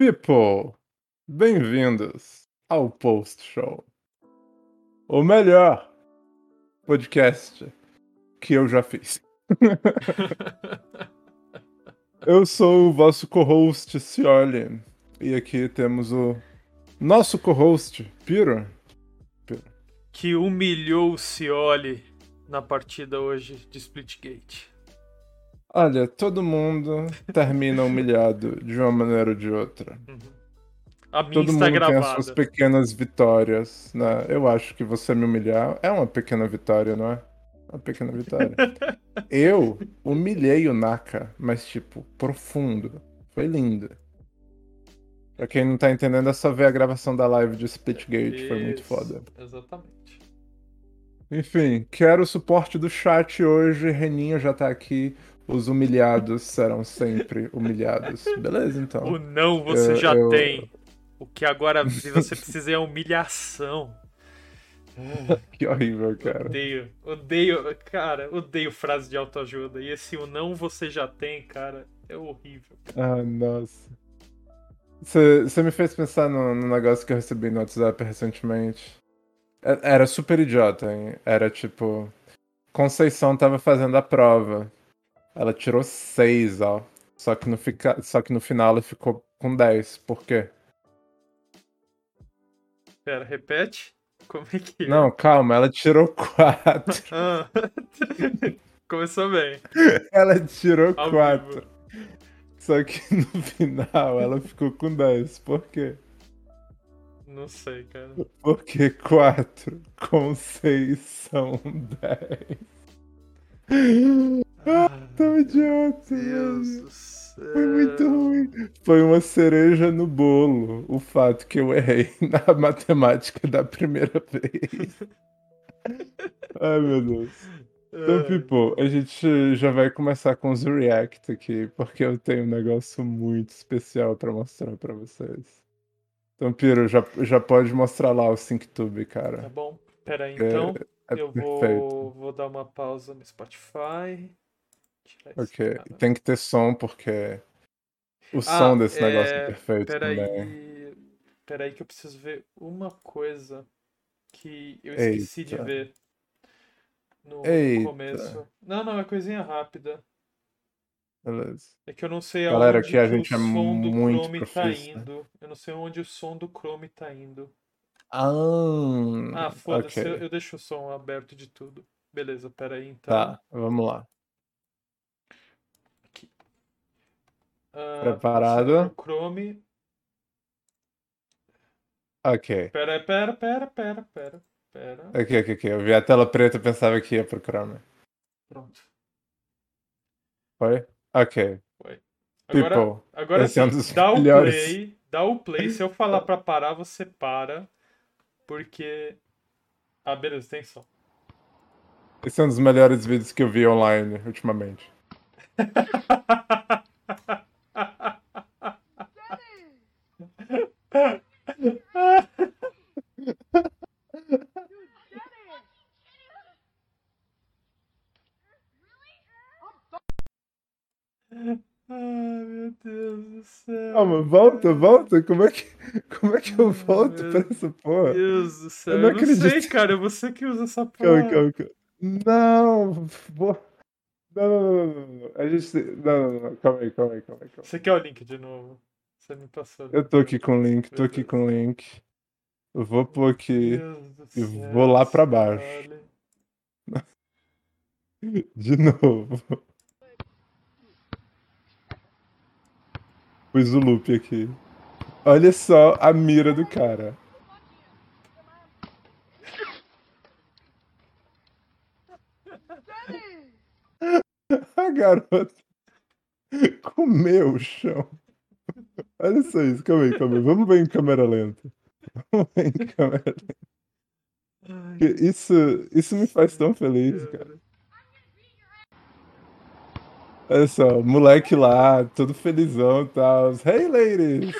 People, bem-vindos ao Post Show. O melhor podcast que eu já fiz. eu sou o vosso co-host, Cioli. E aqui temos o nosso co-host, Piro. Piro. Que humilhou o Cioli na partida hoje de Splitgate. Olha, todo mundo termina humilhado de uma maneira ou de outra. Uhum. A minha Todo está mundo gravada. tem as suas pequenas vitórias, né? Eu acho que você me humilhar é uma pequena vitória, não é? Uma pequena vitória. Eu humilhei o Naka, mas tipo, profundo. Foi lindo. Pra quem não tá entendendo, é só ver a gravação da live de Splitgate, foi muito foda. Exatamente. Enfim, quero o suporte do chat hoje. Reninho já tá aqui. Os humilhados serão sempre humilhados. Beleza, então. O não você eu- já eu- tem. O que agora você precisa é humilhação. Que horrível, cara. Odeio, odeio, cara, odeio frase de autoajuda. E esse o não você já tem, cara, é horrível. Ah, nossa. Você me fez pensar no, no negócio que eu recebi no WhatsApp recentemente. É- Era super idiota, hein? Era tipo. Conceição tava fazendo a prova. Ela tirou 6, ó. Só que, no fica... Só que no final ela ficou com 10. Por quê? Pera, repete? Como é que é? Não, calma, ela tirou 4. Ah, Começou bem. ela tirou Ao 4. vivo. Só que no final ela ficou com 10. Por quê? Não sei, cara. Porque 4 com 6 são 10. Ah, tão idiota. Deus velho. do céu. Foi muito ruim. Foi uma cereja no bolo o fato que eu errei na matemática da primeira vez. Ai, meu Deus. Então, Ai, people, a gente já vai começar com os react aqui, porque eu tenho um negócio muito especial pra mostrar pra vocês. Então, Piro, já, já pode mostrar lá o SyncTube, Tá cara. bom. Pera aí, É- então. É eu perfeito. vou, vou dar uma pausa no Spotify. Ok, cara. tem que ter som, porque o Ah, som desse negócio é é, perfeito Pera também. aí. Pera aí que eu preciso ver uma coisa que eu esqueci de Eita. ver no, começo. Não, não, é coisinha rápida. Beleza. É que eu não sei Galera, aonde a gente o é som do muito Chrome tá indo. Eu não sei onde o som do Chrome tá indo. Ah, Ah, foda-se, eu, ok. eu deixo o som aberto de tudo. Beleza, pera aí então. Tá, vamos lá. Ah, Preparado? o Chrome. Ok. Pera, pera, pera, pera, pera, pera. Ok, ok, ok. Eu vi a tela preta e pensava que ia pro Chrome. Pronto. Foi? Ok. Agora, People, agora esse é um sim, dos dá o melhores. play, dá o play. Se eu falar pra parar, você para. Porque. Ah, beleza, tem som. esse é um dos melhores vídeos que eu vi online ultimamente. Ai, meu Deus do céu. Calma, volta, volta. Como é que, como é que eu Ah, volto meu pra essa porra? Deus do céu. Eu Eu não não, sei, acredito. cara. É você que usa essa Calma, porra. calma, calma. Não, vou... não, não, não, não, não, não. A gente. Não, não, não. Calma aí, calma aí, calma aí. Calma. Você quer o link de novo? Você me passou. Eu tô aqui com o link, tô aqui com o link. Eu vou pôr aqui e vou lá pra baixo. De novo. Pus o loop aqui. Olha só a mira do cara. A garota comeu o chão. Olha só isso, calma aí, calma aí. Vamos ver em câmera lenta. Vamos ver em câmera lenta. Isso, isso me faz tão feliz, cara. Olha só, moleque lá, todo felizão e tal. Hey, ladies!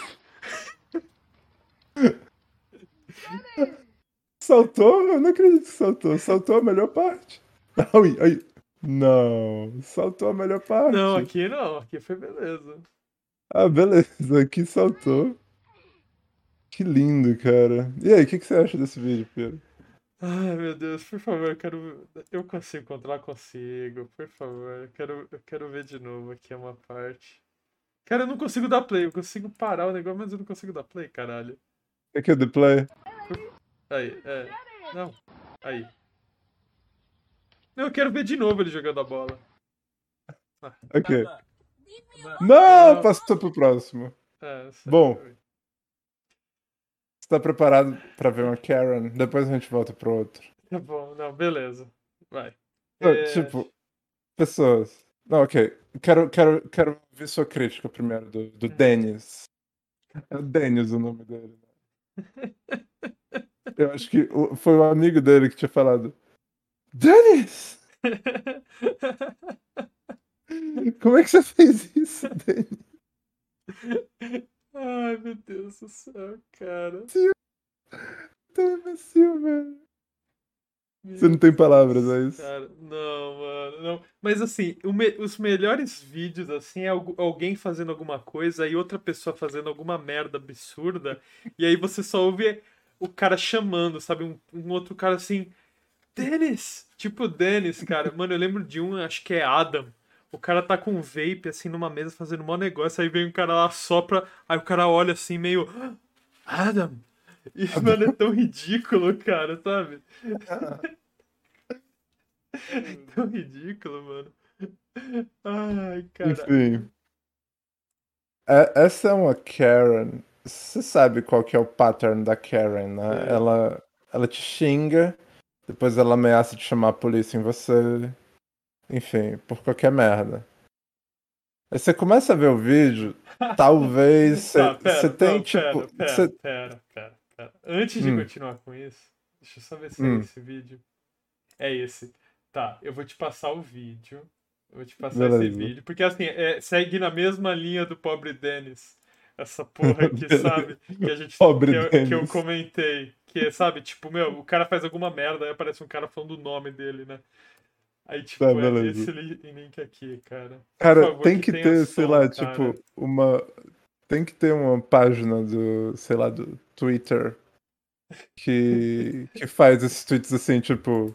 Saltou? Eu não acredito que saltou. Saltou a melhor parte. Ai, ai. Não, saltou a melhor parte. Não, aqui não. Aqui foi beleza. Ah, beleza, aqui saltou. Que lindo, cara. E aí, o que, que você acha desse vídeo, Pedro? Ai, meu Deus, por favor, eu quero. Eu consigo controlar, consigo. Por favor, eu quero, eu quero ver de novo aqui uma parte. Cara, eu não consigo dar play. Eu consigo parar o negócio, mas eu não consigo dar play, caralho. É o play. Aí, é. Não. Aí. Eu quero ver de novo ele jogando a bola. Ah. Ok. Não, passou pro próximo. É, Bom. Você tá preparado pra ver uma Karen? Depois a gente volta pro outro. Tá bom, não, beleza. Vai. Não, é... Tipo, pessoas. Não, ok. Quero, quero, quero ver sua crítica primeiro do, do hum. Dennis. É o Dennis o nome dele. Né? Eu acho que foi o amigo dele que tinha falado. Dennis! Como é que você fez isso, Dennis? Ai, meu Deus do céu, cara. Tão imbecil, velho. Você não tem palavras, é isso? Cara, não, mano, não. Mas assim, me... os melhores vídeos, assim, é alguém fazendo alguma coisa e outra pessoa fazendo alguma merda absurda, e aí você só ouve o cara chamando, sabe? Um, um outro cara assim, Dennis! Tipo Dennis, cara. Mano, eu lembro de um, acho que é Adam. O cara tá com um vape, assim, numa mesa fazendo um negócio, aí vem um cara lá, sopra, aí o cara olha assim, meio. Adam! E, mano, é tão ridículo, cara, sabe? é tão ridículo, mano. Ai, cara. Enfim. É, essa é uma Karen você sabe qual que é o pattern da Karen, né? É. Ela, ela te xinga, depois ela ameaça de chamar a polícia em você. Enfim, por qualquer merda. Aí você começa a ver o vídeo, talvez você, tá, tem não, tipo. Pera, cê... pera, pera, pera, Antes de hum. continuar com isso, deixa eu só ver se é hum. é esse vídeo. É esse. Tá, eu vou te passar o vídeo. Eu vou te passar Beleza. esse vídeo. Porque assim, é, segue na mesma linha do pobre Dennis essa porra aqui, sabe? Que a gente Pobre que eu, que eu comentei. Que, sabe, tipo, meu, o cara faz alguma merda, aí aparece um cara falando o nome dele, né? Aí, tipo, tá, é esse link aqui, cara. Cara, favor, tem que, que ter, sei lá, cara. tipo, uma. Tem que ter uma página do, sei lá, do Twitter que, que faz esses tweets assim, tipo.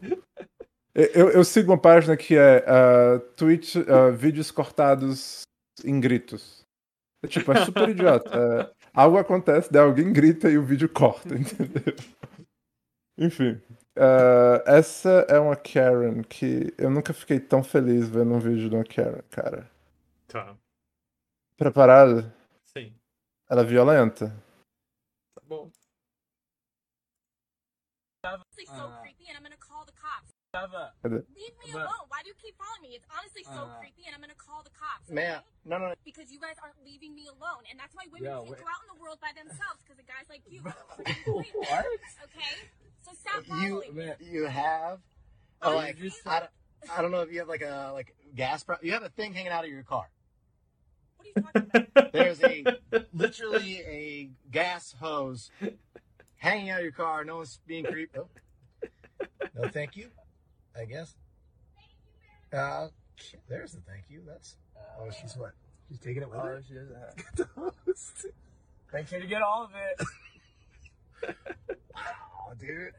Eu, eu sigo uma página que é uh, tweet, uh, vídeos cortados em gritos. Tipo, é super idiota. É, algo acontece, daí alguém grita e o vídeo corta, entendeu? Enfim. Uh, essa é uma Karen que eu nunca fiquei tão feliz vendo um vídeo de uma Karen, cara. Tá. Preparado? Sim. Ela é violenta? Tá bom. Leave me alone. Why do you keep following me? It's honestly so creepy, and I'm gonna call the cops. Man, no, no, no. Because you guys aren't leaving me alone, and that's why women Yo, can't wait. go out in the world by themselves because of guys like you. what? Okay, so stop you, me. You have? Oh, like I, don't, I don't know if you have like a like gas. Pro- you have a thing hanging out of your car. What are you talking about? There's a literally a gas hose hanging out of your car. No one's being creepy. Oh. No, thank you. I guess. Uh, there's the thank you. That's. Oh, she's what? She's taking it with oh, her. she doesn't have. Make sure to get all of it. Oh, dude.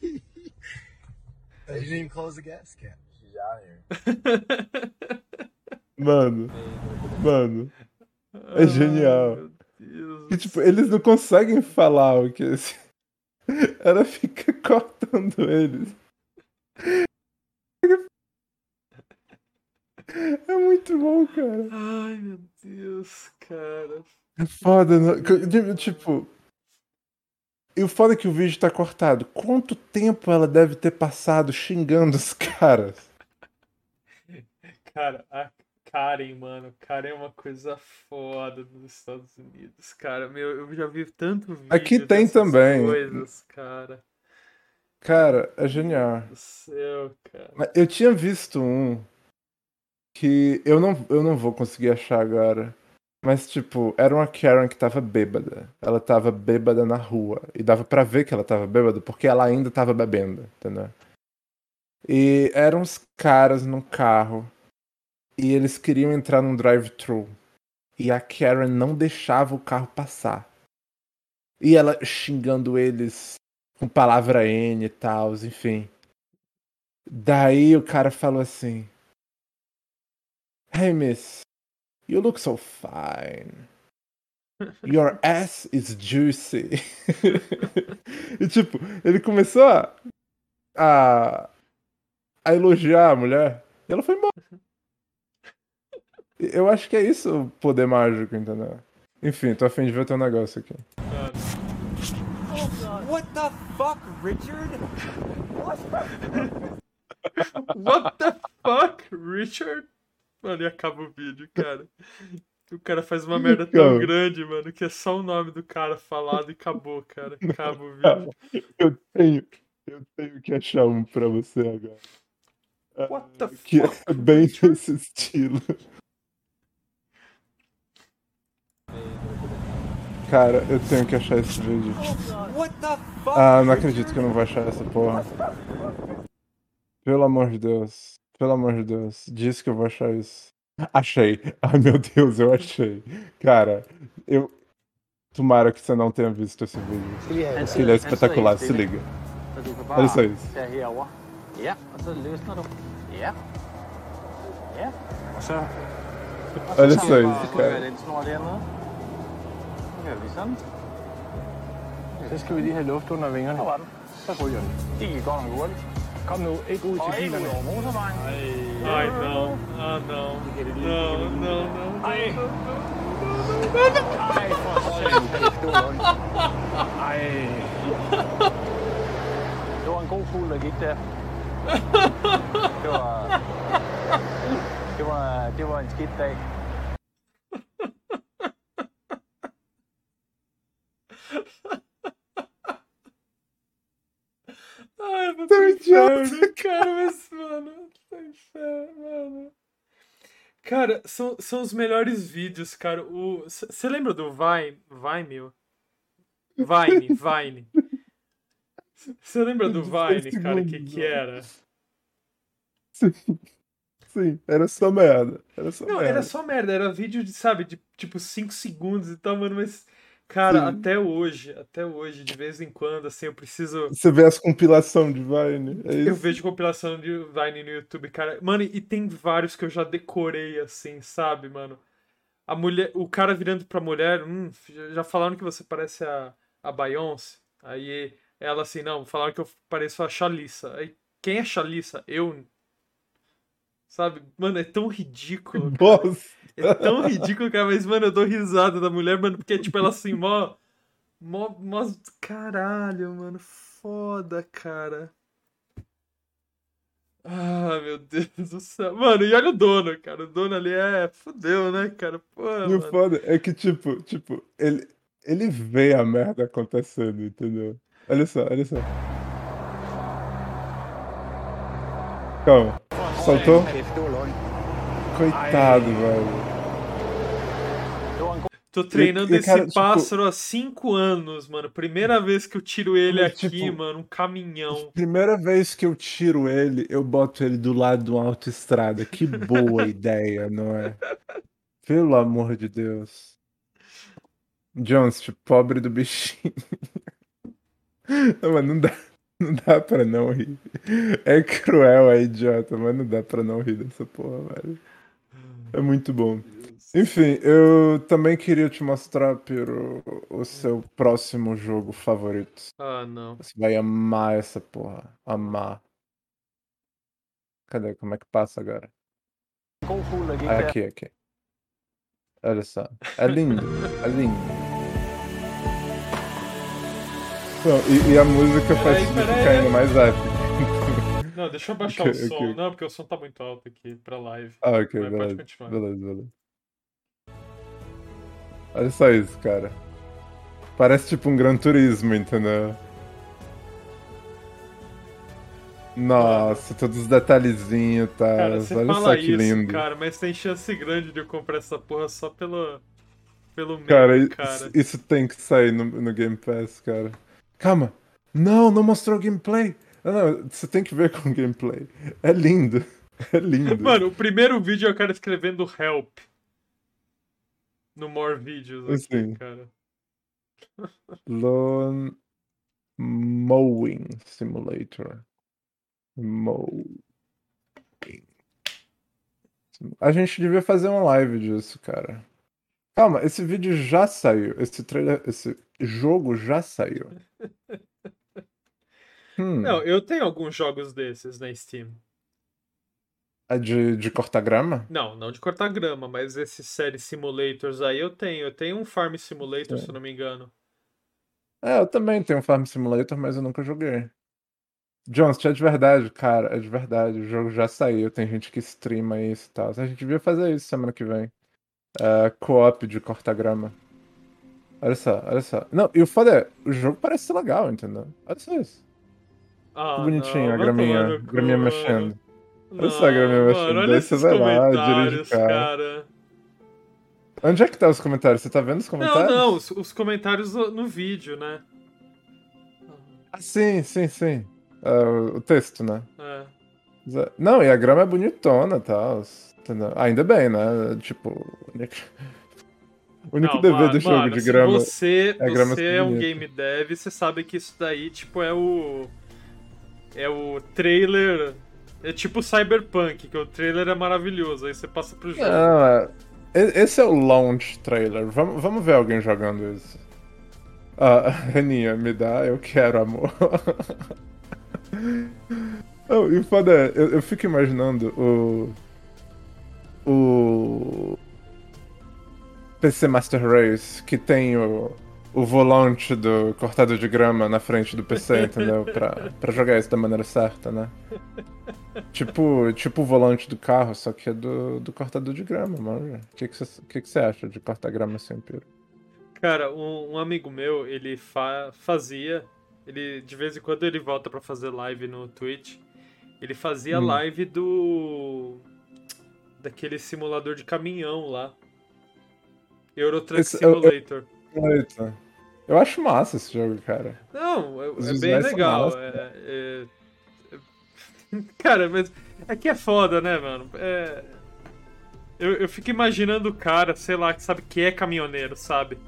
You didn't even close the gas cap. She's out here. Mano, mano, é genial. E, tipo, eles não conseguem falar o que esse... Ela fica cortando eles. É muito bom, cara. Ai, meu Deus, cara. É foda, né? Tipo. E o foda é que o vídeo tá cortado. Quanto tempo ela deve ter passado xingando os caras? Cara, a Karen, mano. Karen é uma coisa foda dos Estados Unidos, cara. Meu, eu já vi tanto vídeo. Aqui tem também. Coisas, cara. Cara, é genial. Meu céu, cara. Eu tinha visto um que eu não, eu não vou conseguir achar agora. Mas, tipo, era uma Karen que tava bêbada. Ela tava bêbada na rua. E dava para ver que ela tava bêbada porque ela ainda tava bebendo, entendeu? E eram uns caras num carro. E eles queriam entrar num drive-thru. e a Karen não deixava o carro passar. E ela xingando eles com palavra N e tal, enfim. Daí o cara falou assim: Hey, miss, you look so fine. Your ass is juicy. e tipo, ele começou a, a, a elogiar a mulher e ela foi embora. Eu acho que é isso o poder mágico, entendeu? Enfim, tô afim de ver teu negócio aqui. What the fuck, Richard? What the fuck, Richard? Mano, e acaba o vídeo, cara. O cara faz uma merda tão grande, mano, que é só o nome do cara falado e acabou, cara. Acaba o vídeo. Eu tenho, eu tenho que achar um pra você agora. What the que fuck? é bem desse estilo. Cara, eu tenho que achar esse vídeo. Ah, não acredito que eu não vou achar essa porra. Pelo amor de Deus. Pelo amor de Deus. Diz que eu vou achar isso. Achei. Ai meu Deus, eu achei. Cara, eu. Tomara que você não tenha visto esse vídeo. Porque ele é espetacular, se liga. Olha só isso. Ja, og så løsner du. Ja. Ja. Og så... Olha só isso, cara. den snor dernede. Så gør vi sådan. Så skal vi lige have luft under vingerne. Så ryger den. Det gik godt nok hurtigt. Kom nu, ikke ud til bilerne. over motorvejen. Ai, não. Ah, não. Não, não, não. Ej. Ej, for satan. Det var ondt. Ej. Det var en god fugl, der gik der. Det var... Det var, det var en skidt dag. Ai, vou pro inferno, cara, mas, mano, tô inferno, mano. Cara, são, são os melhores vídeos, cara. Você lembra do Vine? Vine? Vine, Vine. Você lembra do Vine, cara? O que que era? Sim. Sim, era só merda. Era só Não, merda. era só merda. Era vídeo de, sabe, de tipo 5 segundos e tal, mano. Mas, cara, Sim. até hoje, até hoje, de vez em quando, assim, eu preciso. Você vê as compilações de Vine. É. Eu vejo compilação de Vine no YouTube, cara. Mano, e tem vários que eu já decorei, assim, sabe, mano? A mulher, o cara virando pra mulher, hum, já falaram que você parece a, a Beyoncé. Aí ela assim, não, falaram que eu pareço a Shalissa. Aí, quem é Shalissa? Eu. Sabe? Mano, é tão ridículo. Nossa. É tão ridículo, cara, mas, mano, eu dou risada da mulher, mano, porque, tipo, ela assim, mó. Mó. mó caralho, mano. Foda, cara. Ah, meu Deus do céu. Mano, e olha o dono, cara. O dono ali é. Fudeu, né, cara? Pô, E o mano. foda é que, tipo, tipo, ele, ele vê a merda acontecendo, entendeu? Olha só, olha só. Calma. Soltou? Coitado, velho. Tô treinando esse tipo- pássaro há cinco anos, mano. Primeira vez que eu tiro ele Mas, aqui, tipo, mano. Um caminhão. Primeira vez que eu tiro ele, eu boto ele do lado de uma autoestrada. Que boa ideia, não é? Pelo amor de Deus. Jones, tipo, pobre do bichinho. Não, mas não dá, não dá pra não rir. É cruel, é idiota, mas não dá pra não rir dessa porra, velho. É muito bom. Enfim, eu também queria te mostrar, Piro, o seu próximo jogo favorito. Ah, não. Você vai amar essa porra. Amar. Cadê? Como é que passa agora? Ah, der. aqui, aqui. Olha só. É lindo. É lindo. Não, e, e a música faz Peraí, tudo peraí. ficar ainda mais épico. Não, deixa eu abaixar Ok, o som. ok. Não, porque o som tá muito alto aqui pra live. Ah, ok, Mas pode beleza. continuar. Beleza, beleza. Olha só isso, cara. Parece tipo um Gran Turismo, entendeu? Nossa, todos os detalhezinhos, tá? Cara, você Olha fala só que isso, lindo. cara, mas tem chance grande de eu comprar essa porra só pelo, pelo Cara, meme, isso, cara. isso tem que sair no, no Game Pass, cara. Calma! Não, não mostrou gameplay! Ah, Não, você tem que ver com gameplay. É lindo. É lindo. Mano, o primeiro vídeo é o cara escrevendo help. No More Videos aqui, assim. cara. Lawn Mowing Simulator. Mowing. A gente devia fazer uma live disso, cara. Calma, esse vídeo já saiu. Esse trailer, esse jogo já saiu. Hum. Não, eu tenho alguns jogos desses na Steam. É de, de cortar grama? Não, não de cortar grama, mas esses série simulators aí eu tenho. Eu tenho um Farm Simulator, Sim. se não me engano. É, eu também tenho um Farm Simulator, mas eu nunca joguei. Jones, é de verdade, cara, é de verdade. O jogo já saiu, tem gente que streama isso e tal. A gente devia fazer isso semana que vem. Uh, co-op de cortar grama. Olha só, olha só. Não, e o foda é, o jogo parece ser legal, entendeu? Olha só isso. Ah, que bonitinho, não, a graminha, graminha mexendo. Olha não, a graminha mexendo. Olha esses vai lá, dirige cara. cara. Onde é que tá os comentários? Você tá vendo os comentários? Não, não, os, os comentários no, no, vídeo, né? Ah, sim, sim, sim. Uh, o texto, né? É. Não, e a grama é bonitona e tal. Ainda bem, né? Tipo, o único não, dever mano, do jogo mano, de grama. Você, é, grama você é um game dev, você sabe que isso daí, tipo, é o. É o trailer. É tipo Cyberpunk, que o trailer é maravilhoso, aí você passa pro jogo. É... Esse é o launch trailer. Vamos, vamos ver alguém jogando isso. Ah, Reninha, me dá, eu quero amor. oh, e foda é, eu, eu fico imaginando o. O. PC Master Race, que tem o, o volante do cortador de grama na frente do PC, entendeu? Pra, pra jogar isso da maneira certa, né? Tipo, tipo o volante do carro, só que é do, do cortador de grama, mano. O que que você que que acha de cortar grama sem piro? Cara, um, um, amigo meu, ele fa fazia ele, de vez em quando ele volta para fazer live no Twitch. Ele fazia hum. live do. daquele simulador de caminhão lá. Eurotruck esse, Simulator. Eu, eu, eu, acho massa esse jogo, cara. Não, é, é bem legal. É, é, é... cara, mas é que é foda, né, mano? É... Eu, eu fico imaginando o cara, sei lá, que sabe que é caminhoneiro, sabe?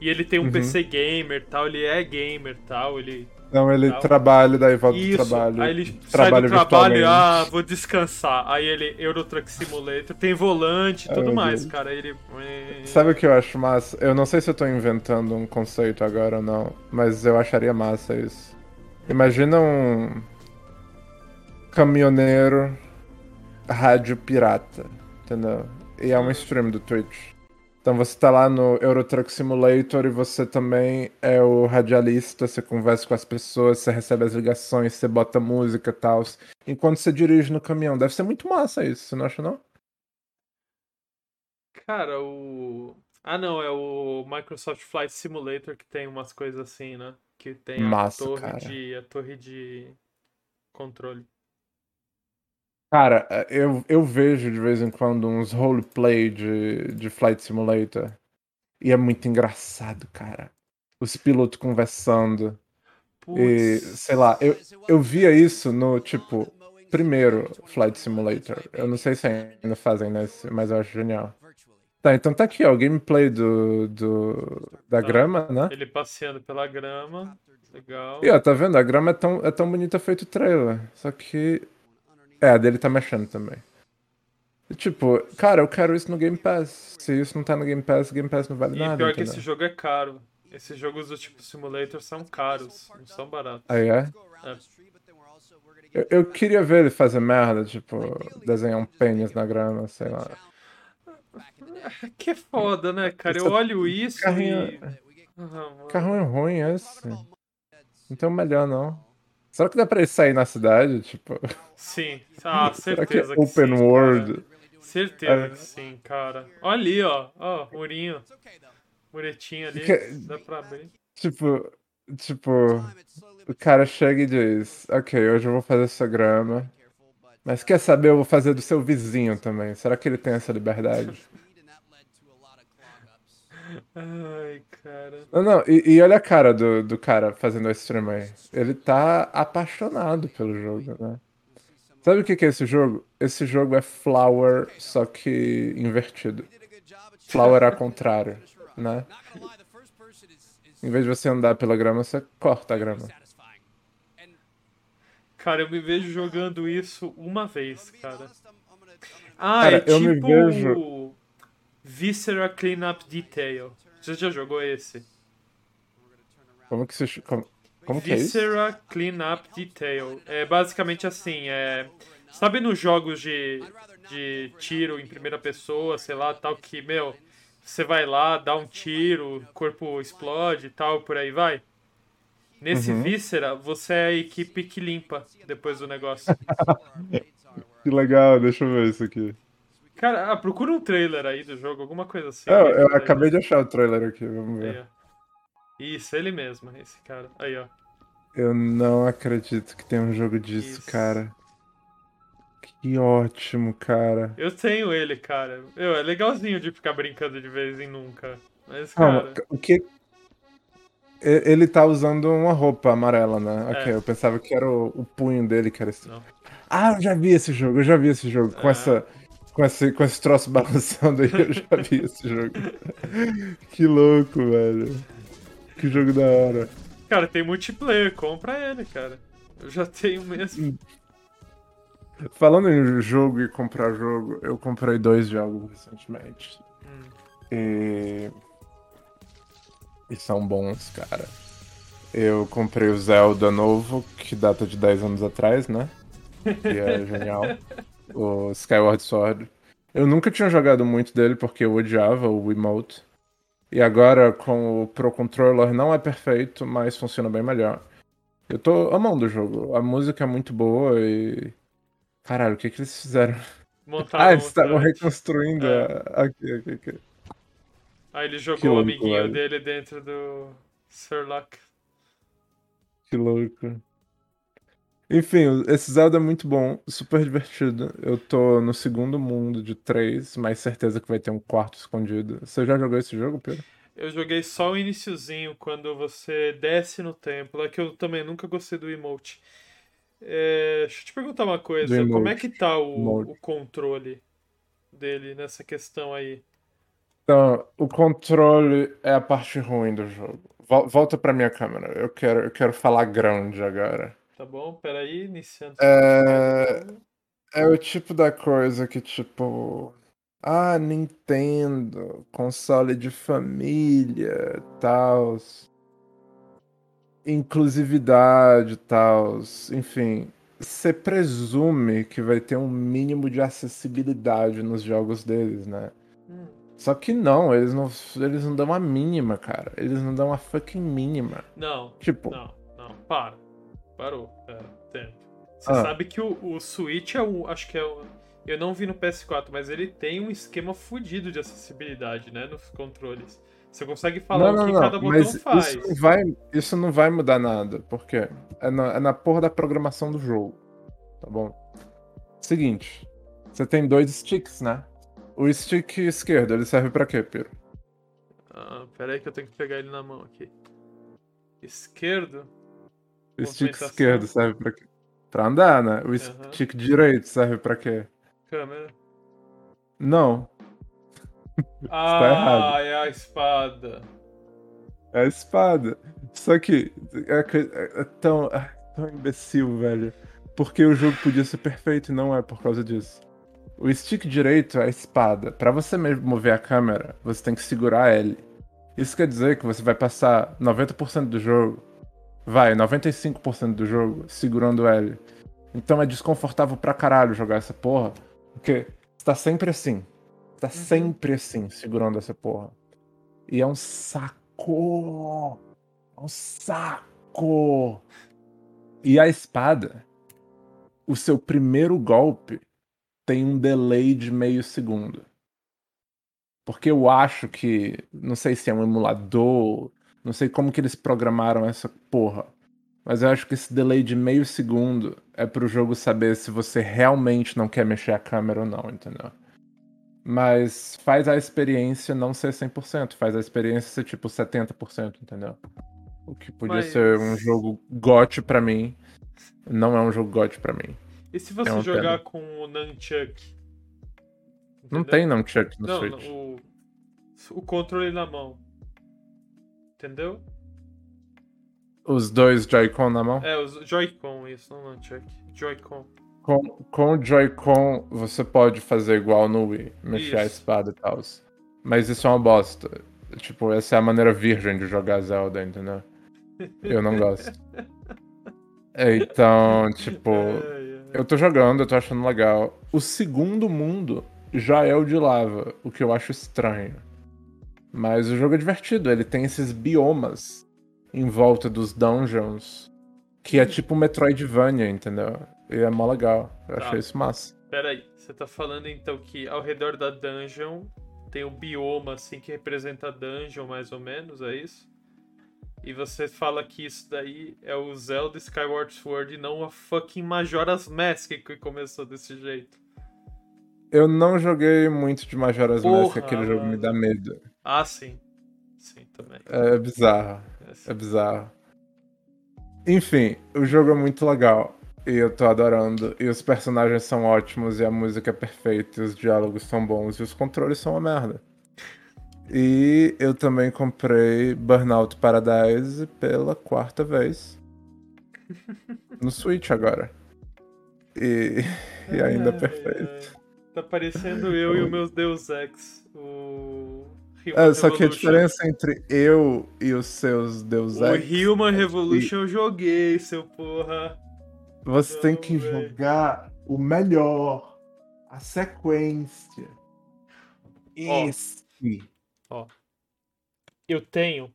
E ele tem um uhum. PC gamer tal, ele é gamer tal, ele. Não, ele tal. trabalha, daí volta Isso. do trabalho. Aí ele trabalha sai do trabalho, ah, vou descansar. Aí ele, Eurotruck Simulator, tem volante e tudo mais, Deus. cara. Ele. Sabe o que eu acho massa? Eu não sei se eu tô inventando um conceito agora ou não, mas eu acharia massa isso. Imagina um caminhoneiro rádio pirata, entendeu? E é um stream do Twitch. Então você tá lá no Eurotruck Simulator e você também é o radialista, você conversa com as pessoas, você recebe as ligações, você bota música e tal. Enquanto você dirige no caminhão. Deve ser muito massa isso, você não acha não? Cara, o. Ah não, é o Microsoft Flight Simulator que tem umas coisas assim, né? Que tem a massa, torre cara. de. a torre de controle. Cara, é, eu, eu vejo de vez em quando uns roleplay de, de Flight Simulator. E é muito engraçado, cara. Os pilotos conversando. E, sei lá, eu, eu via isso no, tipo, primeiro Flight Simulator. Eu não sei se ainda fazem nesse, mas eu acho genial. Tá, então tá aqui, ó, o gameplay do, do da grama, né? Ele passeando pela grama. Legal. E ó, tá vendo? A grama é tão, é tão bonita feito o trailer. Só que é, a dele tá mexendo também. E, tipo, cara, eu quero isso no Game Pass. Se isso não tá no Game Pass, Game Pass não vale e nada. E pior entendeu? que esse jogo é caro. Esses jogos do tipo Simulator são caros, não são baratos. Aí é? é. Eu, eu, queria ver ele fazer merda, tipo, desenhar um pênis na grama, sei lá. Que foda, né, cara? Eu olho isso carrinho, e. Carro é ruim esse. Não tem o melhor, não. Será que dá pra ele sair na cidade? Tipo. Sim, ah, certeza que, é que open sim, world. Cara. Certeza é. que sim, cara. Olha ali, ó. Ó, murinho. Muretinho ali. Que... Dá pra abrir. Tipo. Tipo. O cara chega e diz: Ok, hoje eu vou fazer essa grama. Mas quer saber, eu vou fazer do seu vizinho também. Será que ele tem essa liberdade? Ai, cara. Não, não, e, e, olha a cara do, do cara fazendo esse stream aí. Ele tá apaixonado pelo jogo, né? Sabe o que, que é esse jogo? Esse jogo é Flower, só que invertido. Flower ao contrário, né? Em vez de você andar pela grama, você corta a grama. Cara, eu me vejo jogando isso uma vez, cara. Ah, Cara, é eu me tipo vejo- Viscera Cleanup Detail. Você já jogou esse? Como que ch- Como, como que é isso? Viscera Cleanup Detail. É basicamente assim, é... Sabe nos jogos de, de tiro em primeira pessoa, sei lá, tal, que, meu, você vai lá, dá um tiro, o corpo explode e tal, por aí vai? Nesse Uhum. Viscera, você é a equipe que limpa depois do negócio. Que legal, deixa eu ver isso aqui. Cara, ah, procura um trailer aí do jogo, alguma coisa assim. Eu, eu acabei de achar o trailer aqui, vamos Aí, ver. ó. Isso, ele mesmo, esse cara. Aí, ó. Eu não acredito que tem um jogo disso, Isso. cara. Que ótimo, cara. Eu tenho ele, cara. Eu, é legalzinho de ficar brincando de vez em nunca. Mas, cara. o que. Ele tá usando uma roupa amarela, né? Ok, É. eu pensava que era o, o punho dele que era esse. Não. Ah, eu já vi esse jogo, eu já vi esse jogo. Com Ah. essa. Com esse, com esse troço balançando aí, eu já vi esse jogo. que louco, velho. Que jogo da hora. Cara, tem multiplayer, compra ele, cara. Eu já tenho mesmo. Falando em jogo e comprar jogo, eu comprei dois jogos recentemente. Hum. E. E são bons, cara. Eu comprei o Zelda novo, que data de 10 anos atrás, né? Que é genial. O Skyward Sword. Eu nunca tinha jogado muito dele porque eu odiava o Wiimote. E agora com o Pro Controller não é perfeito, mas funciona bem melhor. Eu tô amando o jogo. A música é muito boa e. Caralho, o que que eles fizeram? Montaram Ah, eles estavam reconstruindo É. a. Aqui, aqui, aqui. Aí ele jogou Que o louco, amiguinho velho. dele dentro do Sherlock. Que louco. Enfim, esse Zelda é muito bom, super divertido. Eu tô no segundo mundo de três, mas certeza que vai ter um quarto escondido. Você já jogou esse jogo, Pedro? Eu joguei só o iniciozinho, quando você desce no templo. É que eu também nunca gostei do emote. É, deixa eu te perguntar uma coisa. Como é que tá o, o controle dele nessa questão aí? Então, o controle é a parte ruim do jogo. Vol- Volta pra minha câmera. Eu quero, eu quero falar grande agora. Tá bom? Peraí, iniciando. É... É o tipo da coisa que, tipo. Ah, Nintendo, console de família, tal. Inclusividade, tal. Enfim, você presume que vai ter um mínimo de acessibilidade nos jogos deles, né? Hum, Só que não, eles não, eles não dão a mínima, cara. Eles não dão a fucking mínima. Não, Tipo, não, não. Para. Parou. Pera, tempo. Você Ah. sabe que o, o Switch é o. Acho que é o. Eu não vi no PS4, mas ele tem um esquema fudido de acessibilidade, né? Nos controles. Você consegue falar não, o que não, cada não, botão mas faz. Isso não, vai, isso não vai mudar nada, porque é na, é na porra da programação do jogo. Tá bom? Seguinte, você tem dois sticks, né? O stick esquerdo, ele serve pra quê, Piro? Ah, pera aí que eu tenho que pegar ele na mão aqui. Esquerdo. O stick esquerdo serve pra quê? Pra andar, né? O Aham. stick direito serve pra quê? Câmera. Não, Ah, errado. é a espada. é a espada. Só que é, é- é tão, é tão imbecil, velho. Porque o jogo podia ser perfeito e não é por causa disso. O stick direito é a espada. Pra você mover a câmera, você tem que segurar L. Isso quer dizer que você vai passar 90% do jogo, vai, 95% do jogo, segurando L. Então é desconfortável pra caralho jogar essa porra, porque você tá sempre assim. Você tá sempre assim, segurando essa porra. E é um saco! É um saco! E a espada, o seu primeiro golpe tem um delay de meio segundo. Porque eu acho que, não sei se é um emulador, não sei como que eles programaram essa porra. Mas eu acho que esse delay de meio segundo é pro jogo saber se você realmente não quer mexer a câmera ou não, entendeu? Mas faz a experiência não ser 100%, faz a experiência ser tipo 70%, entendeu? O que podia Mas- ser um jogo GOT pra mim, não é um jogo GOT pra mim. E se você É jogar pena. com o Nunchuck? Não Entendeu? tem Nunchuck no Não, Switch. não, o, o controle na mão. Entendeu? Os dois Joy-Con na mão? É, os Joy-Con, isso, não Nunchuck. Joy-Con. Com, com o Joy-Con você pode fazer igual no Wii, mexer isso. a espada e tal. Mas isso é uma bosta. Tipo, essa é a maneira virgem de jogar Zelda, entendeu? Eu não gosto. Então, tipo, eu tô jogando, eu tô achando legal. O segundo mundo já é o de lava, o que eu acho estranho. Mas o jogo é divertido, ele tem esses biomas em volta dos dungeons, que é tipo Metroidvania, entendeu? E é mó legal. Eu tá. achei isso massa. Pera aí, você tá falando então que ao redor da dungeon tem um bioma assim que representa a dungeon, mais ou menos, é isso? E você fala que isso daí é o Zelda Skyward Sword e não a fucking Majora's Mask que começou desse jeito. Eu não joguei muito de Majora's Porra, Mask, aquele jogo me dá medo. Ah, sim. Sim, também. É bizarro. É, é bizarro. Enfim, o jogo é muito legal. E eu tô adorando. E os personagens são ótimos, e a música é perfeita, e os diálogos são bons, e os controles são uma merda. E eu também comprei Burnout Paradise pela quarta vez. No Switch agora. E, e ainda é perfeito. Tá parecendo eu e o meus Deus Ex. O é, só que a diferença entre eu e os seus Deus Ex. O Human Revolution eu joguei, seu porra. Você tem que véio. jogar o melhor. A sequência. Esse. Ó. Eu tenho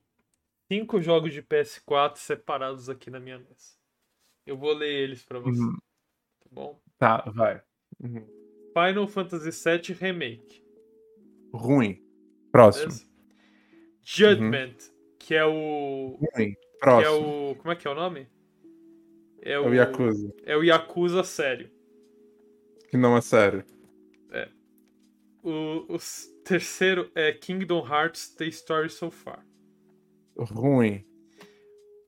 cinco jogos de PS4 separados aqui na minha mesa. Eu vou ler eles pra você. Uhum. Tá bom? Tá, vai. Uhum. Final Fantasy VII Remake. Ruim. Próximo. Beleza? Judgment, uhum. que é o. Ruim. Próximo. Que é o. Como é que é o nome? É, é o, o Yakuza. É o Yakuza sério. Que não é sério. É. O, o terceiro é Kingdom Hearts The Story So Far. Ruim.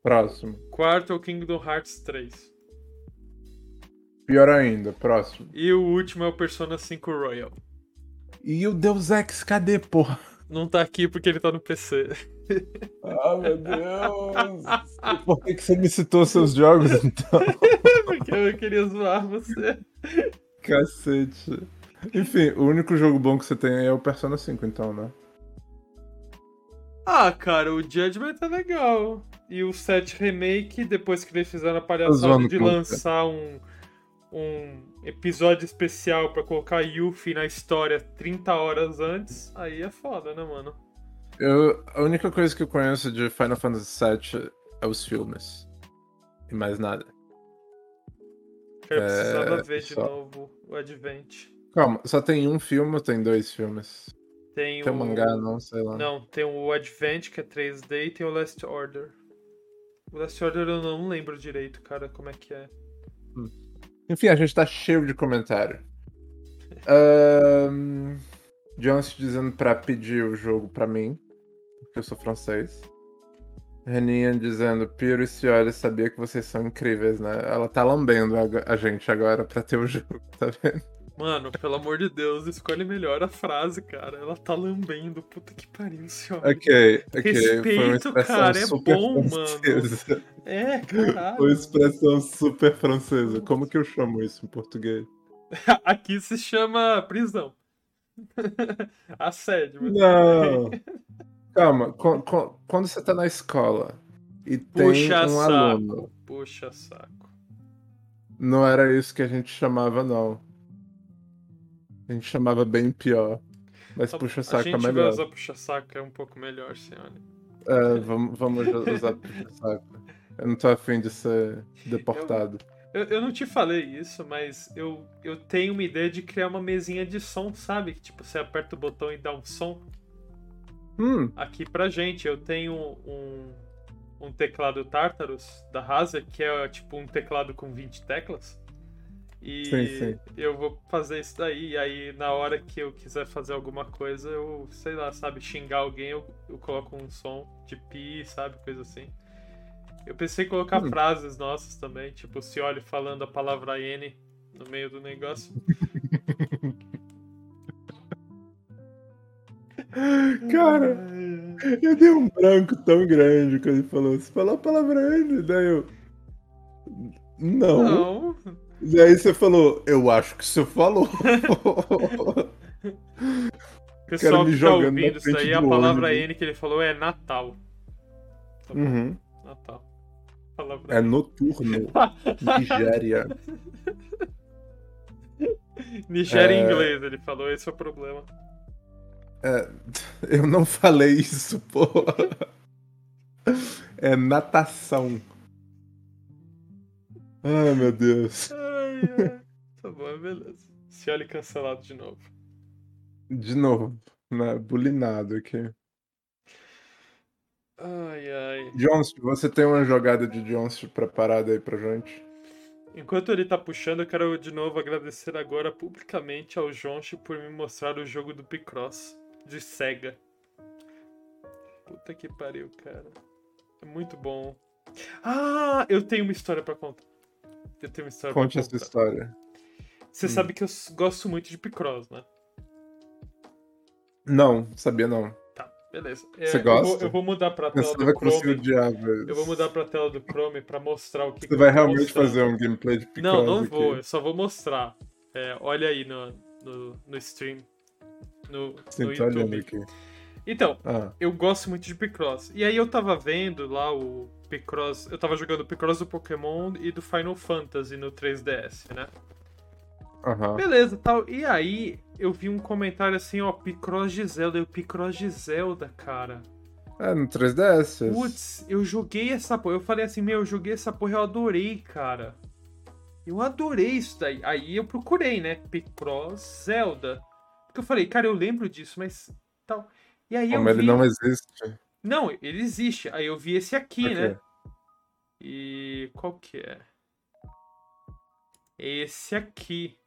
Próximo. Quarto é o Kingdom Hearts 3. Pior ainda, próximo. E o último é o Persona 5 Royal. E o Deus Ex, cadê, porra? Não tá aqui porque ele tá no PC. Ah, meu Deus! E por que, que você me citou seus jogos, então? porque eu queria zoar você. Cacete. Enfim, o único jogo bom que você tem aí é o Persona 5, então, né? Ah, cara, o Judgment é legal. E o 7 Remake, depois que eles fizeram a palhaçada de lançar um um episódio especial para colocar Yuffie na história 30 horas antes, aí é foda, né, mano? Eu, a única coisa que eu conheço de Final Fantasy VII é os filmes. E mais nada. Eu é, precisava ver de só... novo o Advent. Calma, só tem um filme ou tem dois filmes? Tem, tem o mangá, não, sei lá. Não, tem o Advent, que é 3D, e tem o Last Order. O Last Order eu não lembro direito, cara, como é que é. Enfim, a gente tá cheio de comentário. Um, Jones dizendo pra pedir o jogo pra mim, porque eu sou francês. Reninha dizendo, Piro e Cioli, sabia que vocês são incríveis, né? Ela tá lambendo a, a gente agora pra ter o jogo, tá vendo? Mano, pelo amor de Deus, escolhe melhor a frase, cara. Ela tá lambendo. Puta que pariu, senhor. Ok, ok. Respeito, cara, é bom, francesa. mano. É, caralho. Uma expressão super francesa. Como que eu chamo isso em português? Aqui se chama prisão. Assédio. Não. Calma, quando você tá na escola e tem Puxa um saco. aluno. Puxa saco. Não era isso que a gente chamava, não. A gente chamava bem pior. Mas puxa-saco é melhor. A gente vai usar puxa-saco é um pouco melhor, senhora. É, vamos, vamos usar puxa-saco. Eu não tô afim de ser deportado. Eu, eu, eu, não te falei isso, mas eu, eu tenho uma ideia de criar uma mesinha de som, sabe? Que tipo, você aperta o botão e dá um som. Hum. Aqui pra gente, eu tenho um, um teclado Tartarus da Razer, que é tipo um teclado com 20 teclas. E sim, sim. eu vou fazer isso daí. E aí, na hora que eu quiser fazer alguma coisa, eu, sei lá, sabe, xingar alguém, eu, eu coloco um som de pi, sabe, coisa assim. Eu pensei em colocar hum. frases nossas também, tipo, se olhe falando a palavra N no meio do negócio. Cara, eu dei um branco tão grande quando ele falou. Você falou a palavra ainda? Daí eu. Não. Não. Daí você falou, eu acho que você falou. Pessoal me que tá ouvindo isso aí, a palavra ônibus. N que ele falou é Natal. Tá Uhum. Natal. Palavra É noturno. Nigéria. Nigéria em É. inglês, ele falou, esse é o problema. É, eu não falei isso, pô. É natação. Ai, meu Deus. Ai. Tá bom, beleza. Se olha cancelado de novo. De novo, né? Bulinado aqui. Ai, ai. Johnson, você tem uma jogada de Johnson preparada aí pra gente? Enquanto ele tá puxando, eu quero de novo agradecer agora publicamente ao Jonchi por me mostrar o jogo do Picross de Sega. Puta que pariu, cara. É muito bom. Ah, eu tenho uma história pra contar. Eu tenho uma história Conte essa história. Você sabe que eu gosto muito de Picross, né? Não, sabia não. Tá, beleza. É, Você eu vou- gosta? Eu vou, mudar pra tela sabia do que você Chrome. odiava. Eu vou mudar pra tela do Chrome pra mostrar o que, que Você eu vai realmente mostrando. fazer um gameplay de Picross Não, não aqui. vou, eu só vou mostrar. É, olha aí no, no, no stream. No, Sim, no olhando YouTube. aqui. Então, Ah, eu gosto muito de Picross. E aí eu tava vendo lá o Picross. Eu tava jogando o Picross do Pokémon e do Final Fantasy no 3DS, né? aham. Beleza, tal. E aí eu vi um comentário assim, ó, Picross de Zelda. Eu, Picross de Zelda, cara. É, no 3DS. Putz, eu joguei essa porra. Eu falei assim, meu, eu joguei essa porra, eu adorei, cara. Eu adorei isso daí. Aí eu procurei, né? Picross Zelda. Porque eu falei, cara, eu lembro disso, mas tal. E aí Como eu ele vi... não existe. Não, ele existe. Aí eu vi esse aqui, Ok. né? E qual que é? Esse aqui.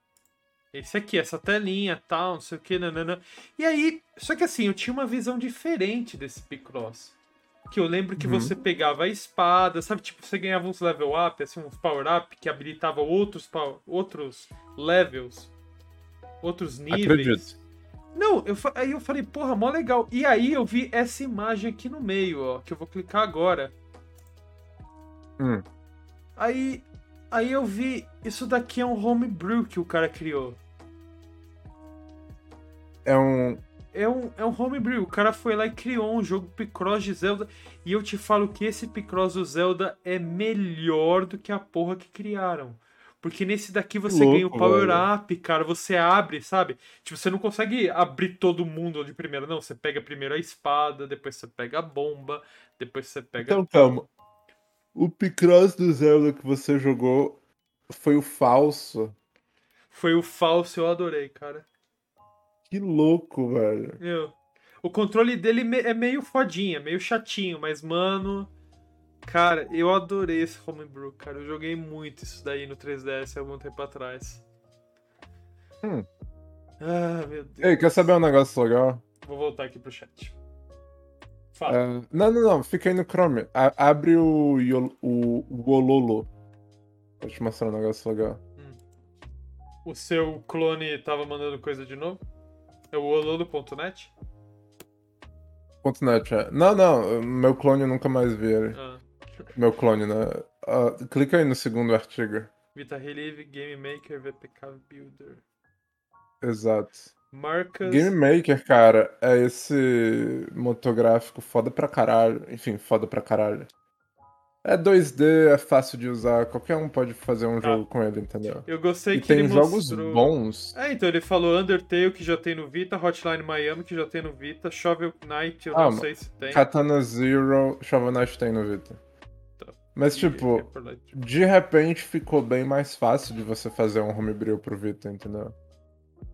Esse aqui, essa telinha, tal, não sei o que, nanana. E aí, só que assim, eu tinha uma visão diferente desse Picross. Que eu lembro que Uhum. você pegava a espada, sabe? Tipo, você ganhava uns level up, assim, uns power up que habilitava outros, outros levels, outros níveis. Acredito. Não, eu, aí eu falei, porra, mó legal. E aí eu vi essa imagem aqui no meio, ó, que eu vou clicar agora. Hum. Aí, aí eu vi, isso daqui é um homebrew que o cara criou. É um. É um, é um homebrew. O cara foi lá e criou um jogo Picross de Zelda. E eu te falo que esse Picross do Zelda é melhor do que a porra que criaram. Porque nesse daqui você Louco, ganha o Power velho. Up, cara. Você abre, sabe? Tipo, você não consegue abrir todo mundo de primeira, não. Você pega primeiro a espada, depois você pega a bomba, depois você pega. Então, calma. O Picross do Zelda que você jogou foi o falso. Foi o falso, eu adorei, cara. Que louco, velho. Meu, o controle dele é meio fodinha, meio chatinho, mas, mano. Cara, eu adorei esse Homebrew, cara. Eu joguei muito isso daí no 3DS há algum tempo atrás. Hum. Ah, meu Deus. Ei, quer saber um negócio legal? Vou voltar aqui pro chat. Fala. É, não, não, não. Fica aí no Chrome. A- abre o, Yol- o, o Ololo. Vou te mostrar um negócio legal. O seu clone tava mandando coisa de novo? É o ololo.net? .net, é. Não, não. Meu clone eu nunca mais vi ele. Ah. Meu clone, né? Ah, clica aí no segundo artigo. Vita Relive, Game Maker, VPK Builder. Exato. Marcas. Game Maker, cara, é esse motográfico foda pra caralho. Enfim, foda pra caralho. É 2D, é fácil de usar, qualquer um pode fazer um Tá. jogo com ele, entendeu? Eu gostei E que tem ele jogos mostrou... bons. É, então ele falou Undertale, que já tem no Vita, Hotline Miami, que já tem no Vita, Shovel Knight, eu Ah, não sei se tem. Katana Zero, Shovel Knight tem no Vita. Mas, tipo, por lá. de repente ficou bem mais fácil de você fazer um homebrew pro Vita, entendeu?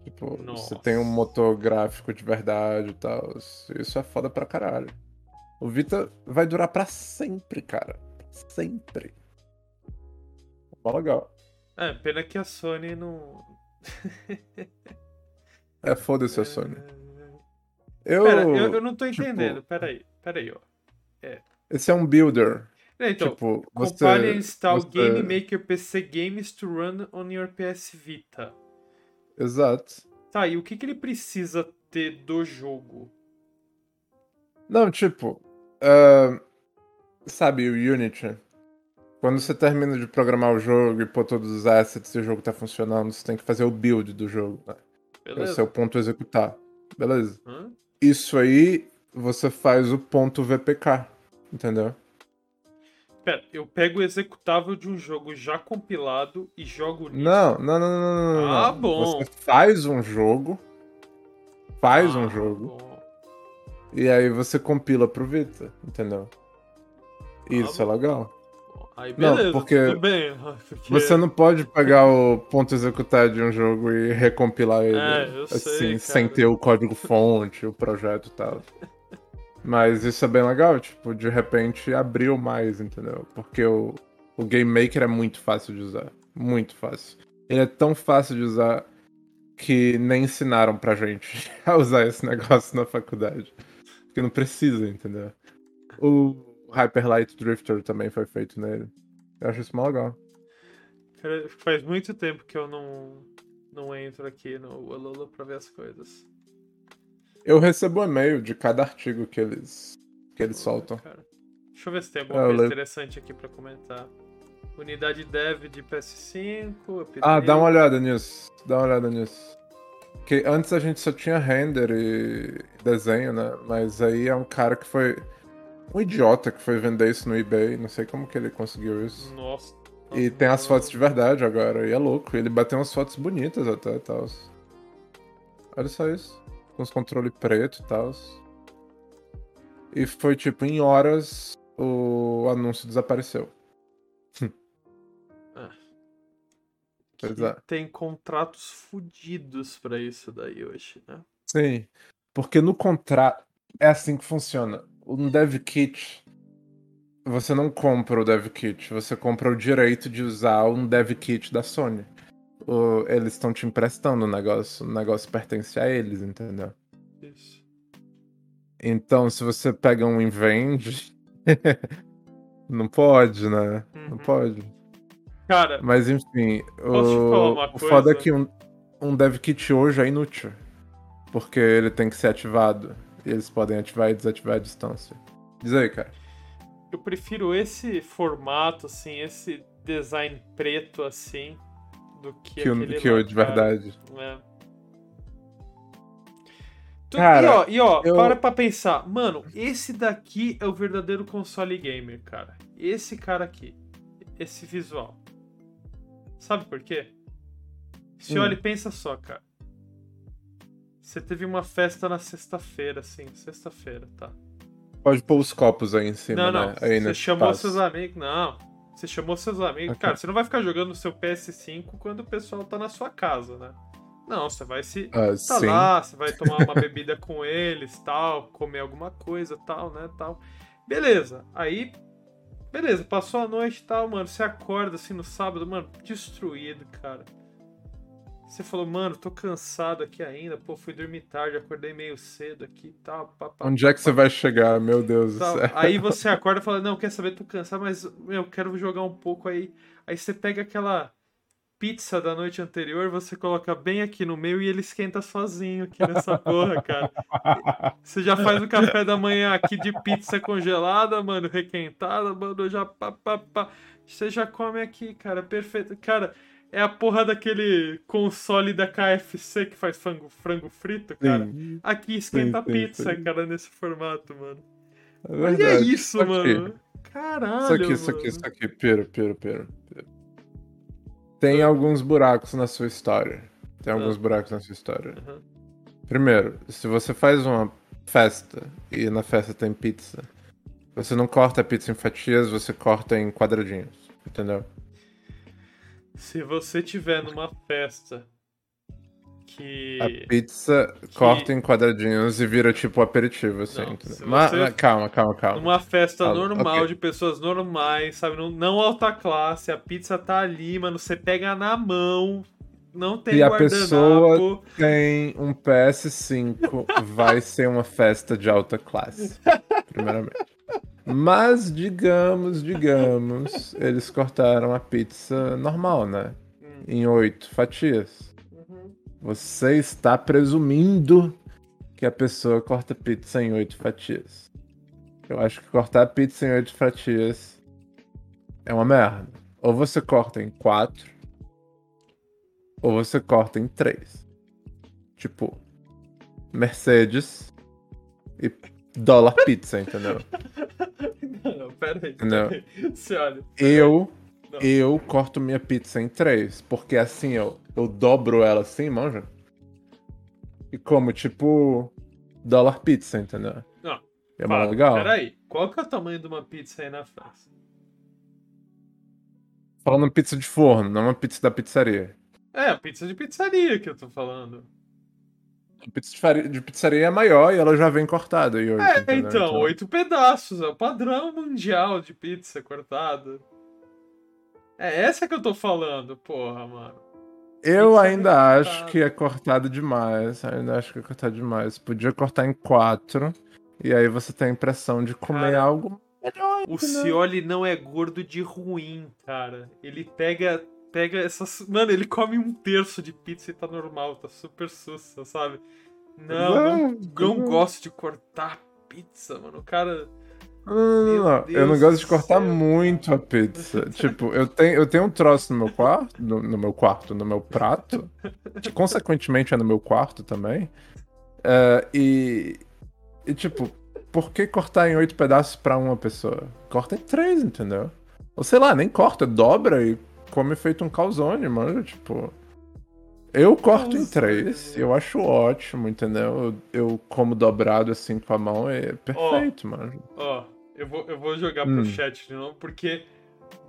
Tipo, você tem um Nossa. motor gráfico de verdade e tal. Isso é foda pra caralho. O Vita vai durar pra sempre, cara. Sempre. Mó legal. É, pena que a Sony não. É foda-se a Sony. Eu. Pera, eu, eu não tô tipo- entendendo. Pera aí, pera aí, ó. Esse é um builder. É, Então, tipo, você. compile and install você- Game Maker PC Games to run on your PS Vita. Exato. Tá, e o que, que ele precisa ter do jogo? Não, tipo. Uh, sabe, o Unity. Quando você termina de programar o jogo e pôr todos os assets e o jogo tá funcionando, você tem que fazer o build do jogo, né? Beleza. Esse é o ponto executar. Beleza? Hum? Isso aí você faz o ponto VPK, entendeu? Pera, eu pego o executável de um jogo já compilado e jogo nisso. Não, não, não, não, não. Ah, bom. Você faz um jogo. Faz ah, um jogo. Bom. E aí você compila pro Vita, entendeu? Ah, Isso é legal. Aí beleza, não, porque bem. Porque... Você não pode pegar o ponto executar de um jogo e recompilar ele é, assim, sei, sem ter o código fonte, o projeto e tal. Mas isso é bem legal, tipo, de repente abriu mais, entendeu? Porque o, o Game Maker é muito fácil de usar. Muito fácil. Ele é tão fácil de usar que nem ensinaram pra gente a usar esse negócio na faculdade. Porque não precisa, entendeu? O Hyper Light Drifter também foi feito nele. Eu acho isso mó legal. Faz muito tempo que eu não, não entro aqui no Alula pra ver as coisas. Eu recebo um e-mail de cada artigo que eles, que eles soltam. Cara. Deixa eu ver se tem alguma é, coisa interessante aqui pra comentar. Unidade dev de PS5. Ah, dá uma olhada nisso. Dá uma olhada nisso. Que antes a gente só tinha render e desenho, né? Mas aí é um cara que foi. Um idiota que foi vender isso no eBay. Não sei como que ele conseguiu isso. Nossa. E tem as fotos de verdade agora. E é louco. Ele bateu umas fotos bonitas até e tal. Olha só isso com os controles preto e tal. E foi tipo, em horas o anúncio desapareceu. é. Pois é. Tem contratos fodidos para isso daí hoje, né? Sim. Porque no contrato. É assim que funciona. Um dev kit. Você não compra o dev kit, você compra o direito de usar um dev kit da Sony eles estão te emprestando o negócio, o negócio pertence a eles, entendeu? Isso. Então, se você pega um e vende, não pode, né? Uhum. Não pode. Cara, mas enfim, o, o foda é que um, um dev kit hoje é inútil. Porque ele tem que ser ativado. E eles podem ativar e desativar a distância. Diz aí, cara. Eu prefiro esse formato, assim, esse design preto, assim, do que, que aquele que lá, de verdade. É. Cara, e ó, e ó eu... para pra pensar. Mano, esse daqui é o verdadeiro console gamer, cara. Esse cara aqui. Esse visual. Sabe por quê? Se hum. olha e pensa só, cara. Você teve uma festa na sexta-feira, assim. Sexta-feira, tá. Pode pôr os copos aí em cima, não, não. né? Aí Você chamou espaço. seus amigos. Não. Você chamou seus amigos. Cara, você não vai ficar jogando o seu PS5 quando o pessoal tá na sua casa, né? Não, você vai se uh, tá sim. lá, você vai tomar uma bebida com eles, tal, comer alguma coisa, tal, né, tal. Beleza. Aí beleza, passou a noite e tal, mano, você acorda assim no sábado, mano, destruído, cara. Você falou, mano, tô cansado aqui ainda, pô, fui dormir tarde, acordei meio cedo aqui e tal. Pá, pá, Onde é que você vai chegar, meu Deus tal. do céu? Aí você acorda e fala, não, quer saber, tô cansado, mas, meu, quero jogar um pouco aí. Aí você pega aquela pizza da noite anterior, você coloca bem aqui no meio e ele esquenta sozinho aqui nessa porra, cara. Você já faz o café da manhã aqui de pizza congelada, mano, requentada, mano, já pá, pá, pá. Você já come aqui, cara, perfeito. Cara, é a porra daquele console da KFC que faz frango, frango frito, cara. Sim. Aqui esquenta sim, pizza, sim. cara, nesse formato, mano. É Olha isso, isso mano. Caralho. Isso aqui, mano. isso aqui, isso aqui. Pera, pera, pera. Tem ah. alguns buracos na sua história. Tem ah. alguns buracos na sua história. Uhum. Primeiro, se você faz uma festa e na festa tem pizza, você não corta a pizza em fatias, você corta em quadradinhos. Entendeu? Se você tiver numa festa que. A pizza que... corta em quadradinhos e vira tipo aperitivo, assim. Não, mas, mas, calma, calma, calma. Numa festa calma. normal, okay. de pessoas normais, sabe? Não, não, alta classe, a pizza tá ali, mano. Você pega na mão, não tem E a pessoa tem um PS5, vai ser uma festa de alta classe. Primeiramente. Mas, digamos, digamos, eles cortaram a pizza normal, né? Hum. Em oito fatias. Uhum. Você está presumindo que a pessoa corta pizza em oito fatias. Eu acho que cortar pizza em oito fatias é uma merda. Ou você corta em quatro, ou você corta em três. Tipo, Mercedes e dólar pizza, entendeu? Não, não, pera aí. Não. Você olha. Eu, Não. eu corto minha pizza em três, porque assim eu, eu dobro ela assim, manja. E como, tipo, dólar pizza, entendeu? Não. É mais legal. Peraí, qual que é o tamanho de uma pizza aí na França? Falando pizza de forno, não uma pizza da pizzaria. É, pizza de pizzaria que eu tô falando. De, pizzaria é maior e ela já vem cortada. E hoje, É, entendeu? então, oito pedaços, é o padrão mundial de pizza cortada. É essa que eu tô falando, porra, mano. Eu pizza ainda bem acho que é cortado demais. Ainda acho que é cortado demais. Podia cortar em quatro. E aí você tem a impressão de comer Cara, algo melhor. O entendeu? Cioli não é gordo de ruim, cara. Ele pega. Pega essas. Mano, ele come um terço de pizza e tá normal, tá super sussa, sabe? Não, não, Não, gosto de cortar pizza, mano. O cara. Não, não, não. Eu não gosto de cortar céu, muito a pizza. tipo, eu tenho, eu tenho um troço no meu quarto, no, no meu quarto, no meu prato, que consequentemente é no meu quarto também. É, e, e, tipo, por que cortar em oito pedaços pra uma pessoa? Corta em três, entendeu? Ou sei lá, nem corta, dobra e come feito um calzone, mano. Tipo. Eu corto em três, eu acho ótimo, entendeu? Eu, eu como dobrado assim com a mão, é perfeito, mano. Ó, eu vou, eu vou jogar Hum. pro chat de novo, porque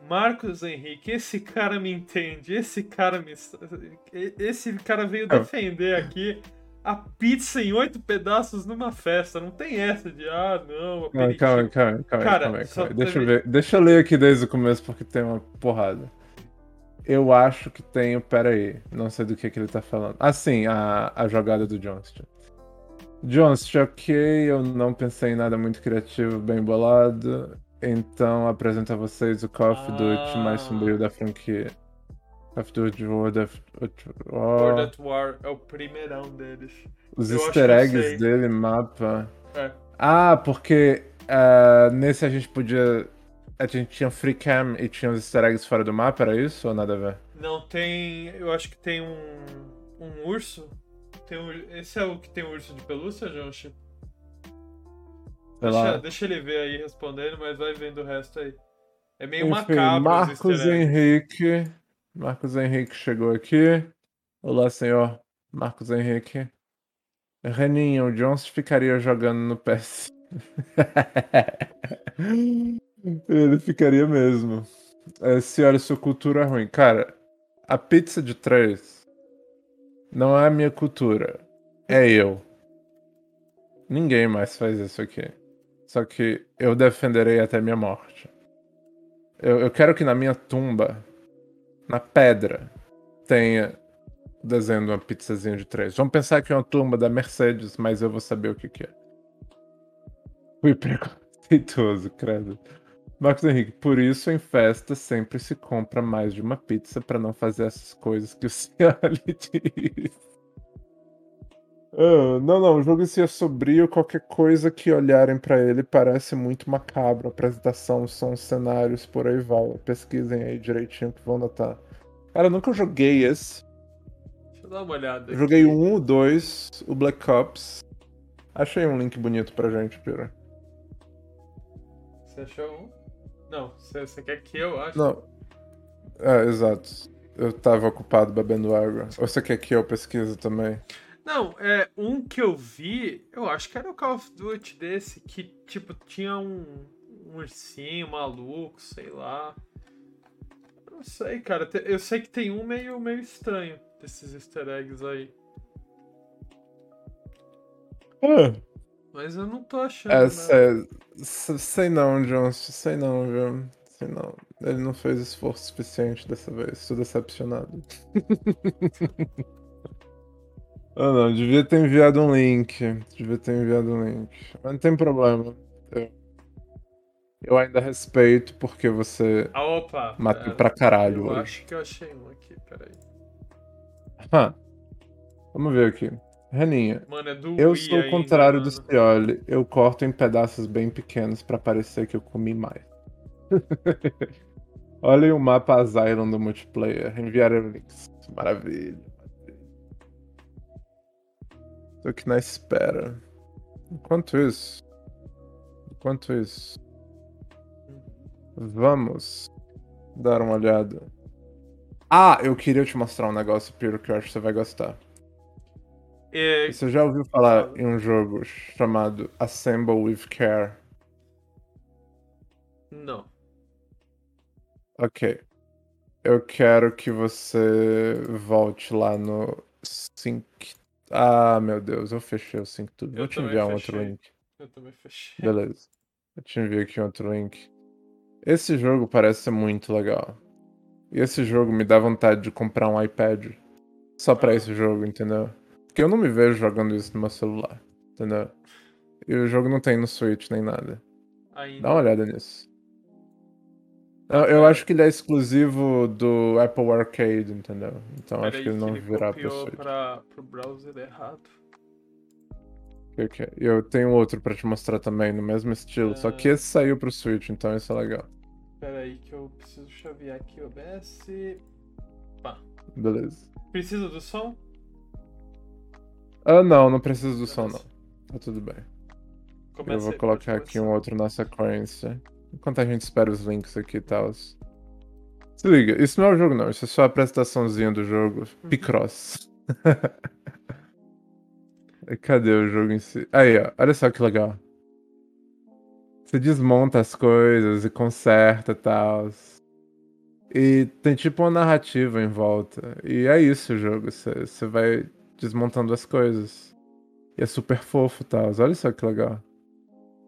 Marcos Henrique, esse cara me entende, esse cara me. Esse cara veio Ah. defender aqui a pizza em oito pedaços numa festa. Não tem essa de, ah, não, Calma, aperitivo. calma, calma, calma, calma, calma aí. Deixa eu ver. Deixa eu ler aqui desde o começo porque tem uma porrada. Eu acho que tenho. Pera aí. Não sei do que, que ele tá falando. Ah, sim, a, a jogada do Johnston. Johnston, ok, eu não pensei em nada muito criativo, bem bolado. Então apresento a vocês o Call of Duty mais Ah. sombrio da franquia. Call of Duty World of. Oh, World at War é o primeirão deles. os eu easter eggs dele, mapa. É. Ah, porque ah, nesse a gente podia. A gente tinha free cam e tinha os easter eggs fora do mapa, era isso ou nada a ver? Não tem. Eu acho que tem um. Um urso. Tem um, esse é o que tem o urso de pelúcia? Sei Deixa, deixa ele ver aí respondendo, mas vai vendo o resto aí. É meio Enfim, macabro os Marcos. Henrique. Marcos Henrique chegou aqui. Olá, senhor. Marcos Henrique. Reninho, o Jones ficaria jogando no PS. Ele ficaria mesmo. É, senhora, sua cultura é ruim. Cara, a pizza de três não é a minha cultura. É eu. Ninguém mais faz isso aqui. Só que eu defenderei até minha morte. Eu, eu quero que na minha tumba, na pedra, tenha desenho de uma pizzazinha de três. Vamos pensar que é uma tumba da Mercedes, mas eu vou saber o que, que é. Fui preconceituoso, credo. Marcos Henrique, por isso em festa sempre se compra mais de uma pizza pra não fazer essas coisas que o lhe diz. Ah, não, não, o jogo em si é sombrio, qualquer coisa que olharem pra ele parece muito macabro. Apresentação, sons, cenários, por aí vai. Pesquisem aí direitinho que vão notar. Cara, eu nunca joguei esse. Deixa eu dar uma olhada. Eu joguei aqui. o 1, o 2, o Black Ops. Achei um link bonito pra gente, Pira. Você achou um? Não, você, quer que eu ache? Não. É, exato. Eu tava ocupado bebendo água. Ou você quer que eu pesquise também? Não, é um que eu vi, eu acho que era o Call of Duty desse, que tipo tinha um, um ursinho maluco, sei lá. Não sei, cara. Eu sei que tem um meio, meio estranho desses easter eggs aí. Ah, Mas eu não tô achando. é, s- sei não, Jones. Sei não, viu? Sei não. Ele não fez esforço suficiente dessa vez. Tô decepcionado. Ah, não. Devia ter enviado um link. Devia ter enviado um link. Mas não tem problema. Eu, eu ainda respeito porque você Ah, opa! matou pera. pra caralho Eu hoje. acho que eu achei um aqui, peraí. Ah, vamos ver aqui. Reninha, Mano, é do eu Wii sou o ainda, contrário do mano. Cioli. Eu corto em pedaços bem pequenos pra parecer que eu comi mais. Olha aí o mapa Asylum do multiplayer. Enviaram links. Maravilha. Tô aqui na espera. Enquanto isso. Enquanto isso. Vamos dar uma olhada. Ah, eu queria te mostrar um negócio, Piro, que eu acho que você vai gostar. É, Você já ouviu falar Fala. em um jogo chamado Assemble with Care? não. Ok. Eu quero que você volte lá no Sync. Ah, meu Deus, eu fechei o Sync tudo. Eu Vou te enviar um outro link. Eu também fechei. Beleza. Eu te envio aqui outro link. Esse jogo parece ser muito legal. E esse jogo me dá vontade de comprar um iPad. Só pra Ah. esse jogo, entendeu? Porque eu não me vejo jogando isso no meu celular, entendeu? E o jogo não tem no Switch nem nada. Ainda. Dá uma olhada nisso. Eu, eu acho que ele é exclusivo do Apple Arcade, entendeu? Então acho Peraí que ele não ele virá pro Switch. pra, pro browser errado. Ok. E eu tenho outro pra te mostrar também, no mesmo estilo. Só que esse saiu pro Switch, então isso é legal. Pera aí que eu preciso chavear aqui o OBS. Pá. Beleza. Precisa do som? Ah, não, não preciso do som, não. Tá tudo bem. Começa eu vou colocar aqui um outro na sequência. Enquanto a gente espera os links aqui e tal. Se liga, isso não é o jogo, não. Isso é só a apresentaçãozinha do jogo. Uhum. Picross. Cadê o jogo em si? Aí, ó. Olha só que legal. Você desmonta as coisas e conserta e tal. E tem tipo uma narrativa em volta. E é isso o jogo. Você você vai desmontando as coisas. E é super fofo tal. Olha só que legal.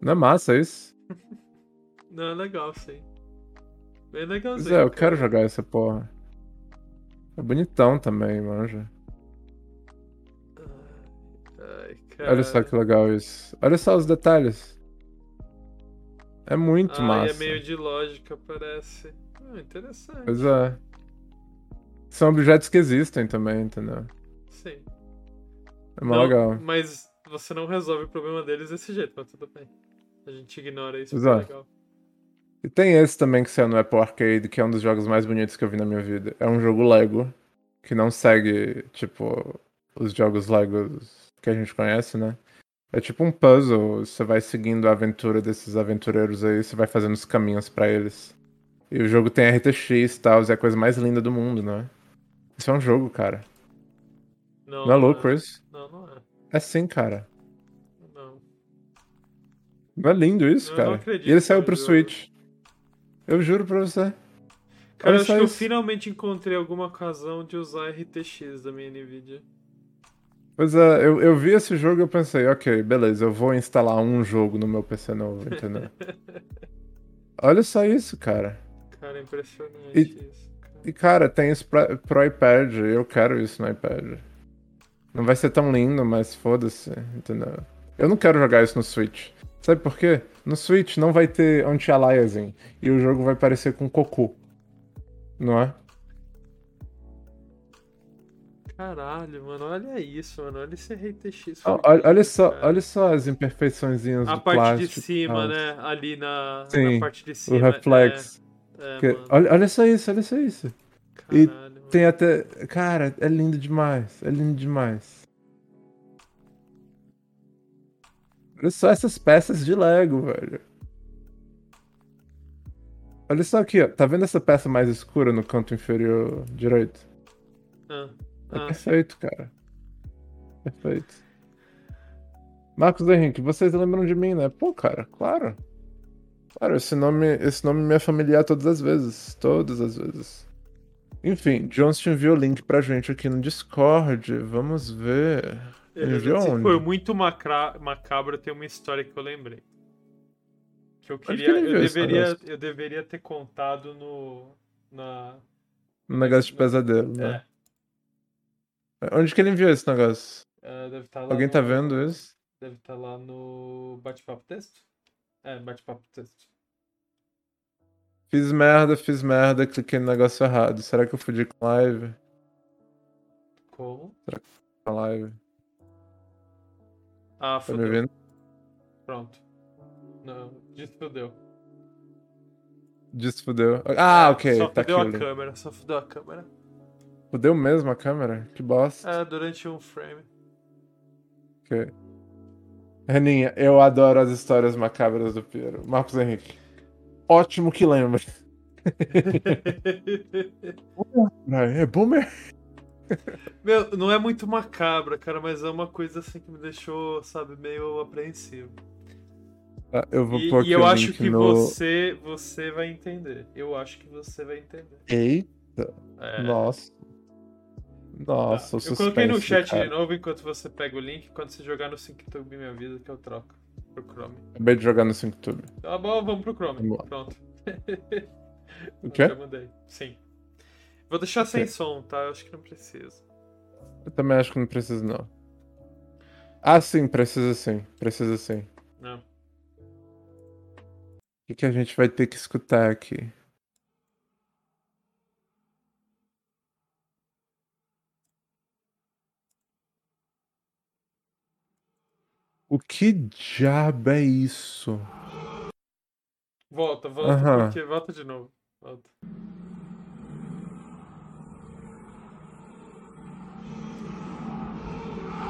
Não é massa isso? Não, é legal, sim. Bem Pois legalzinho. é, eu cara. quero jogar essa porra. É bonitão também, manja. Ai, cara. Olha só que legal isso. Olha só os detalhes. É muito Ai, massa. é meio de lógica, parece. Ah, interessante. Pois é. São objetos que existem também, entendeu? Sim. É Não, legal. Mas você não resolve o problema deles desse jeito, mas tudo bem. A gente ignora isso, é é. legal. E tem esse também que saiu no Apple Arcade, que é um dos jogos mais bonitos que eu vi na minha vida. É um jogo Lego, que não segue, tipo, os jogos Legos que a gente conhece, né? É tipo um puzzle, você vai seguindo a aventura desses aventureiros aí, você vai fazendo os caminhos pra eles. E o jogo tem RTX e tal, é a coisa mais linda do mundo, né? Isso é um jogo, cara. Não, Não é louco isso? Não, não é. É sim, cara. Não. Não é lindo isso, Eu cara? não acredito e ele saiu é pro jogo. Switch. Eu juro pra você. Cara, eu acho que eu finalmente encontrei alguma ocasião de usar RTX da minha Nvidia. Pois é, eu, eu vi esse jogo e eu pensei, ok, beleza, eu vou instalar um jogo no meu PC novo, entendeu? Olha só isso, cara. Cara, é impressionante E- isso. cara. E cara, tem isso pra, pro iPad, eu quero isso no iPad. Não vai ser tão lindo, mas foda-se, entendeu? Eu não quero jogar isso no Switch. Sabe por quê? No Switch não vai ter anti-aliasing e o jogo vai parecer com cocô. Não é? Caralho, mano, olha isso, mano. Olha esse RTX. Ó, Olha, olha só, cara. olha só as imperfeiçõezinhas A do parte plástico. de e cima, tal. né? Ali na, na Sim, parte de O cima. reflex. É, é, mano. olha, olha só isso, olha só isso. e Caralho, mano. Tem até. Cara, é lindo demais. É lindo demais. Olha só essas peças de Lego, velho. Olha só aqui, ó. Tá vendo essa peça mais escura no canto inferior direito? Ah, É ah, sim. perfeito, cara. Perfeito. Marcos Henrique, vocês lembram de mim, né? Pô, cara, claro. Claro, esse nome, esse nome me é familiar todas as vezes. Todas as vezes. Enfim, Johnston enviou o link pra gente aqui no Discord. Vamos ver. Ele enviou onde? for muito macra... macabro, tem uma história que eu lembrei. Que eu que queria. ele eu, deveria eu deveria ter contado no. Na. Um negócio de pesadelo, né? É. Onde que ele enviou esse negócio? é, deve estar lá Alguém no- tá vendo isso? Deve estar lá no bate-papo texto? É, bate-papo texto. Fiz merda, fiz merda, cliquei no negócio errado. Será que eu fudi com live? Como? Com live. Ah, Tá me ouvindo? Pronto. Não, desfudeu. Desfudeu. Ah, ok. Só tá fudeu aqui. a câmera, só fudeu a câmera. Fudeu mesmo a câmera? Que bosta. É, durante um frame. Ok. Reninha, eu adoro as histórias macabras do Piero. Marcos Henrique. Ótimo que lembra. É boomer? Meu, não é muito macabra, cara, mas é uma coisa assim que me deixou, sabe, meio apreensivo. Ah, Eu vou E, pôr e eu acho que no... você, você vai entender. Eu acho que você vai entender. Eita, É. nossa. Nossa, o eu coloquei no chat cara. de novo enquanto você pega o link. Quando você jogar no SyncTube Minha Vida, que eu troco pro Chrome. Acabei de jogar no SyncTube. Tá bom, vamos pro Chrome. Vamos. Pronto. O quê? Já mandei. Sim. Vou deixar sem Ok. som, tá? Eu acho que não precisa. Eu também acho que não precisa, não. Ah, sim, precisa sim. Precisa sim. Não. O que, que a gente vai ter que escutar aqui? O que diabo é isso? Volta, volta, Aham. porque volta de novo. Volta.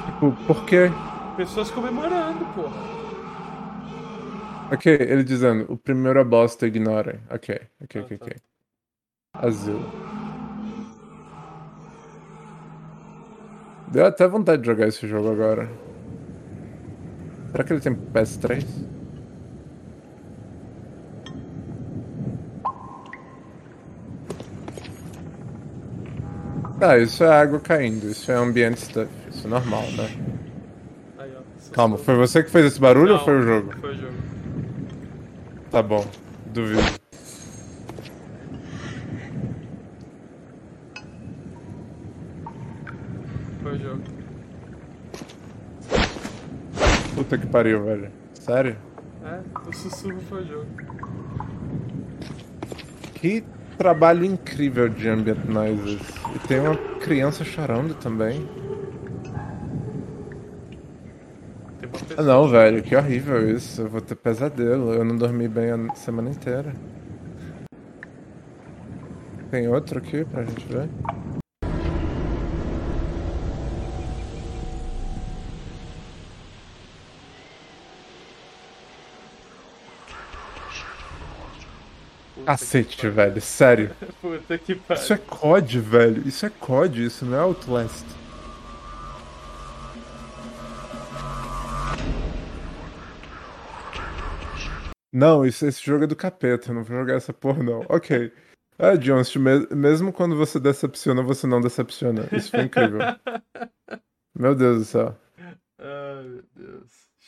Tipo, por quê? Pessoas comemorando, porra. Ok, ele dizendo, o primeiro é bosta, ignorem. Ok, ok, Ah, ok, tá. ok. Asilo. Deu até vontade de jogar esse jogo agora. Será que ele tem PS3? Ah, isso é água caindo, isso é ambient stuff, isso é normal, né? Aí, ó. essas Calma, foi você que fez esse barulho ou Não, foi o jogo? Foi o jogo. Tá bom, duvido. Foi o jogo. Puta que pariu, velho. Sério? É, o sussurro foi o jogo. Que trabalho incrível de ambient noises. E tem uma criança chorando também. Ah não, velho, que horrível isso. Eu vou ter pesadelo. Eu não dormi bem a semana inteira. Tem outro aqui pra gente ver? Cacete, velho, sério. Puta que pariu. Isso é COD, velho. Isso é COD, isso não é Outlast. Não, isso, esse jogo é do capeta, eu não vou jogar essa porra não. Ok. Ah, Jones, me- mesmo quando você decepciona, você não decepciona. Isso foi incrível. Meu Deus do céu. Deus.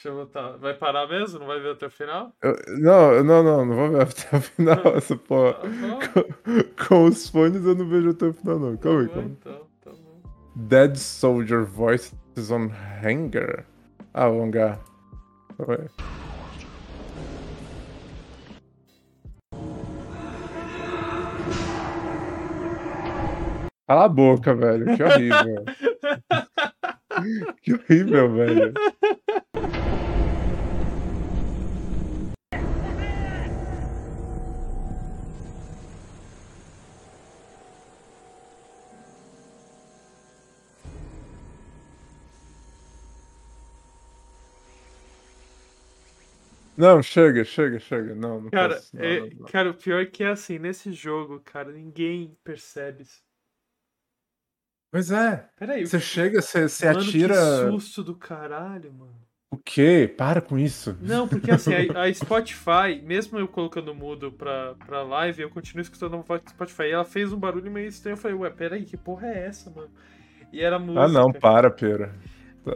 Deixa eu botar. Vai parar mesmo? Não vai ver até o final? Eu- não, não, não, não vou ver até o final essa porra. Tá. Com, com os fones eu não vejo até o final não. Calma aí, Tá calma. então, tá bom. Dead Soldier Voices on Hanger. Ah, o hangar. Calma aí. Cala a boca, velho. Que horrível. que horrível, velho. Não, chega, chega, chega. Não, não Cara, posso. Não, é- não, cara, o pior é que é assim, nesse jogo, cara, ninguém percebe isso. Pois é. Peraí, Você chega, você, você mano, atira. que susto do caralho, mano. O quê? Para com isso. Não, porque assim, a, a Spotify, mesmo eu colocando mudo pra, pra live, eu continuo escutando no Spotify. E ela fez um barulho meio estranho. Eu falei, ué, peraí, que porra é essa, mano? E era música. Ah, não, para, pera.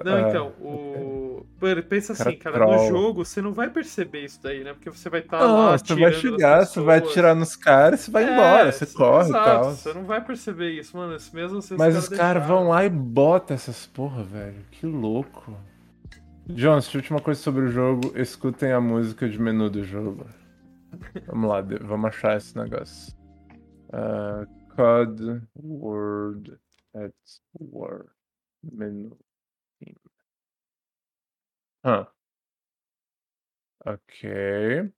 Não, Ah, então, o. Mano, pensa Cara assim, cara, no troll. jogo você não vai perceber isso daí, né? Porque você vai estar Não, lá. você vai chegar, você vai atirar nos caras, você vai É, embora, você corre e exato, tal. Você não vai perceber isso, mano. Isso mesmo assim, Mas os caras vão lá e botam essas porra, velho. Que louco. Jones, última coisa sobre o jogo, escutem a música de menu do jogo. Vamos lá, vamos achar esse negócio. Uh, COD Word at War. Menu. Hã. Ok.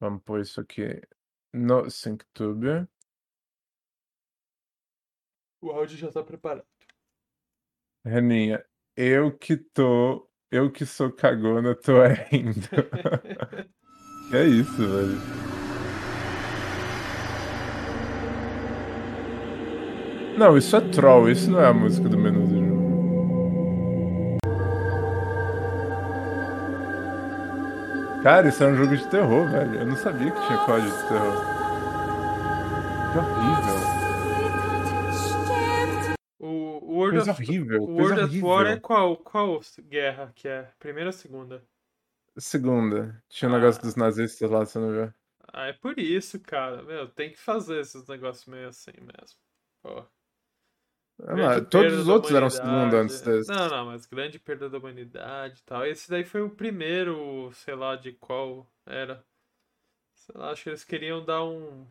Vamos pôr isso aqui no SyncTube. O áudio já tá preparado. Reninha, eu que tô eu que sou cagona tô é rindo. Que é isso, velho. Não, isso é troll, isso não é a música do menu Cara, isso é um jogo de terror, velho. Eu não sabia que tinha código de terror. Que horrível. O, World Coisa of, horrível. o World of War é qual, qual guerra que é? Primeira ou segunda? Segunda. Tinha o Ah. negócio dos nazistas lá, você não viu? Ah, é por isso, cara. Meu, tem que fazer esses negócios meio assim mesmo. Pô. Ah, mas todos os outros eram segunda antes desse. Não, não, mas grande perda da humanidade e tal. Esse daí foi o primeiro, sei lá, de qual era. Sei lá, acho que eles queriam dar um,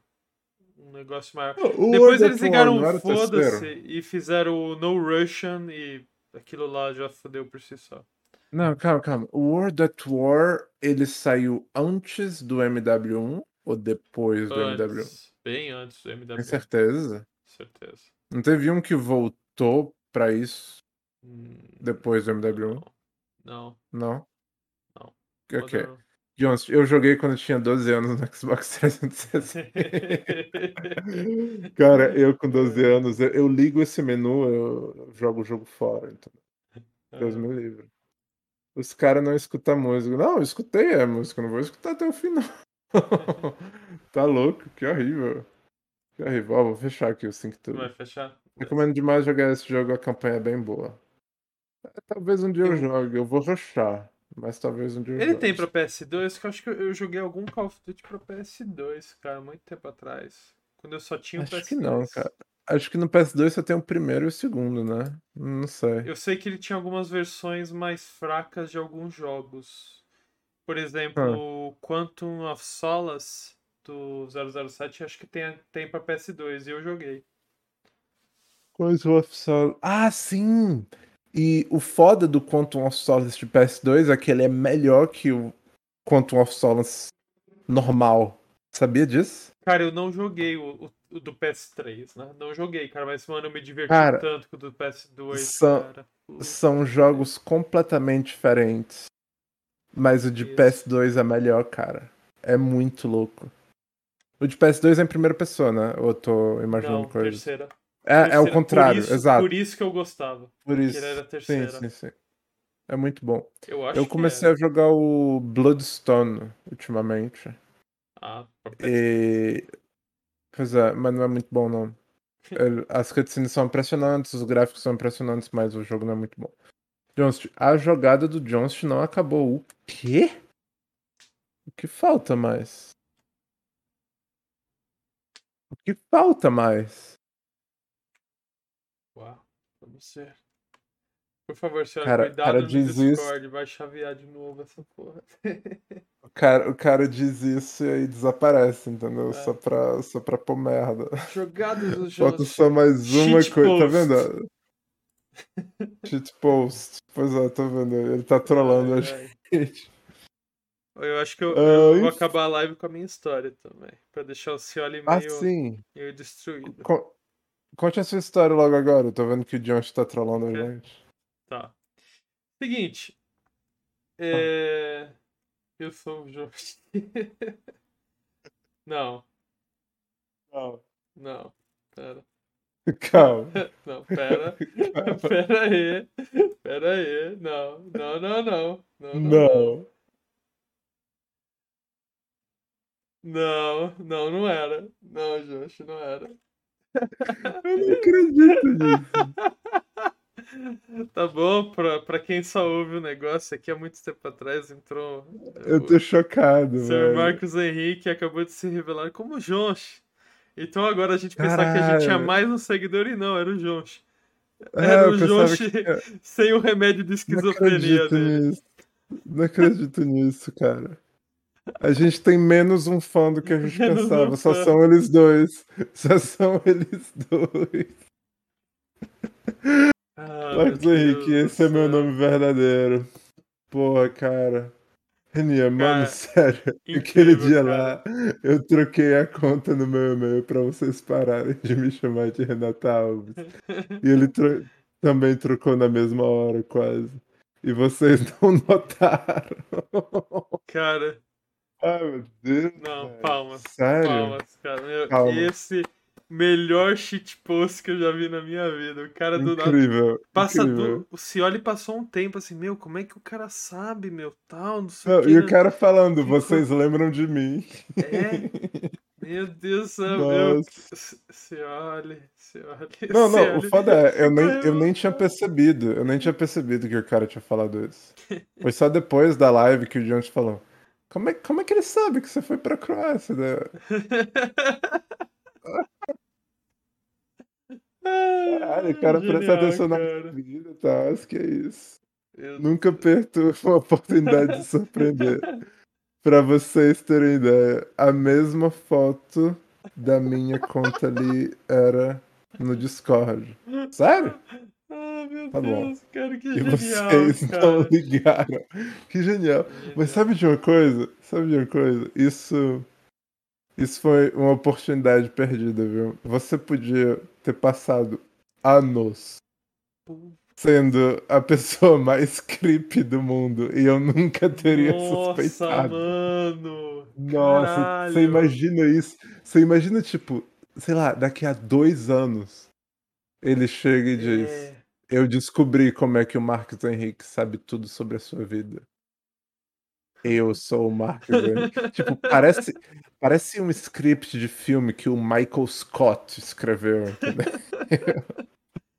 um negócio maior. O Depois eles ligaram não um foda-se e fizeram o No Russian e aquilo lá já fodeu por si só. Não, calma, calma. O World at War, ele saiu antes do MW1 ou depois do MW1? Antes, bem antes do MW. Tem certeza? certeza. Não teve um que voltou pra isso Hum, depois do MW1? Não. Não? Não. Ok. Modern- Jones, eu joguei quando eu tinha 12 anos no Xbox 360. Cara, eu com 12 anos, eu, eu ligo esse menu, eu jogo o jogo fora. Então, Deus me livre. Os caras não escutam música. Não, eu escutei a música, não vou escutar até o final. tá louco, que horrível. Horrível. Ó, vou fechar aqui o Sync Vai Tudo. fechar? Recomendo demais jogar esse jogo, a campanha é bem boa. É, Talvez um dia eu Eu- jogue, eu vou rushar. Mas talvez um dia eu Ele jogue. tem pra PS2, que eu acho que eu- joguei algum Call of Duty pra PS2, cara, muito tempo atrás. Quando eu só tinha o Acho PS2. que não, cara. Acho que no PS2 só tem o primeiro e o segundo, né? Não sei. Eu sei que ele tinha algumas versões mais fracas de alguns jogos. Por exemplo, Ah. Quantum of Solace do 007, acho que tem, tem pra PS2 e eu joguei. Quantum of Solace. Ah, sim! E o foda do Quantum of Solace de PS2 é que ele é melhor que o Quantum of Solace normal. Sabia disso? Cara, eu não joguei o, o- o do PS3, né? Não joguei, cara, mas mano, eu me diverti Cara, tanto com o do PS2, são- cara. São jogos completamente diferentes. Mas o de Isso. PS2 é melhor, cara. É muito louco. O de PS2 é em primeira pessoa, né? Ou eu tô imaginando Não, coisas? terceira. É, é Terceira. o contrário, por isso, exato. Por isso que eu gostava. Por isso. ele era sim, terceira. sim, sim. É muito bom. Eu acho Eu comecei é. a jogar o Bloodstone ultimamente. Ah, pra PS2. E. Pois é, mas não é muito bom, não. As cutscenes são impressionantes, os gráficos são impressionantes, mas o jogo não é muito bom. Johnston, a jogada do Johnston não acabou. O quê? O que falta mais? Que falta mais? Uau, vamos ver. Por favor, senhora, Cara- cuidado cara no diz isso. Discord, vai chavear de novo essa porra. O cara, o cara diz isso e aí desaparece, entendeu? É. Só, pra, só pra pôr merda. Jogadas do Falta jogo. só mais uma coisa, tá vendo? Cheat post. Pois é, tô vendo. Ele tá trollando a Ai, ai. Eu acho que eu, Ah, eu vou enfim. acabar a live com a minha história também. Pra deixar o Cioli Ah, meio, sim. meio destruído. Co- Conte a sua história logo agora. Eu tô vendo que o John tá trollando a Ok. gente. Tá. Seguinte. Ah. É... Eu sou o Jorge. não, Não. não. Pera. Calma. Não, pera. Pera aí. Pera aí. Não, não, não, não. Não, não. Não. Não, não, não era. Não, Josh, não era. Eu não acredito nisso. Tá bom, pra, pra quem só ouve o negócio aqui há muito tempo atrás, entrou Eu o tô chocado, Sr. Marcos Henrique acabou de se revelar como Josh. Então agora a gente pensava que a gente tinha mais um seguidor e não, era o Josh. É, Era o Josh que sem o remédio de Não esquizofrenia acredito dele. nisso. Não acredito nisso, cara. A gente tem menos um fã do que a gente Menos um pensava. Só fã. são eles dois. Só são eles dois. Ah, Marcos Henrique, esse é meu nome verdadeiro. Porra, cara. Renia, mano, sério. Aquele dia cara. lá, eu troquei a conta no meu e-mail pra vocês pararem de me chamar de Renata Alves. e ele tro também trocou na mesma hora, quase. E vocês não notaram. Cara. Ai, meu Deus. Não, palmas. Sério? Palmas, cara. Meu, esse melhor shitpost que eu já vi na minha vida. O cara do incrível, nada. Passa incrível. do. O Cioli passou um tempo assim, meu, como é que o cara sabe, meu, tal, não sei não, o que. E o cara falando, vocês lembram de mim. É. Meu Deus do céu. Cioli, Cioli. Não, não, o foda é, eu nem, eu nem tinha percebido. Eu nem tinha percebido que o cara tinha falado isso. Foi só depois da live que o Jones falou. Como é, como é que ele sabe que você foi pra Croácia? Né? Caralho, cara, Genial, presta atenção cara. na vida, tá? Acho que é isso. Eu... Nunca perco uma oportunidade de surpreender. pra vocês terem ideia, a mesma foto da minha conta ali era no Discord. Sério? Meu tá Deus, bom. cara, que e genial. vocês cara. não ligaram. Que genial. genial. Mas sabe de uma coisa? Sabe de uma coisa? Isso isso foi uma oportunidade perdida, viu? Você podia ter passado anos sendo a pessoa mais creepy do mundo e eu nunca teria Nossa, suspeitado. mano! Nossa, Caralho. você imagina isso? Você imagina, tipo, sei lá, daqui a dois anos ele chega e diz: É. Eu descobri como é que o Marcos Henrique sabe tudo sobre a sua vida. Eu sou o Marcos Henrique. tipo, parece, parece um script de filme que o Michael Scott escreveu, entendeu?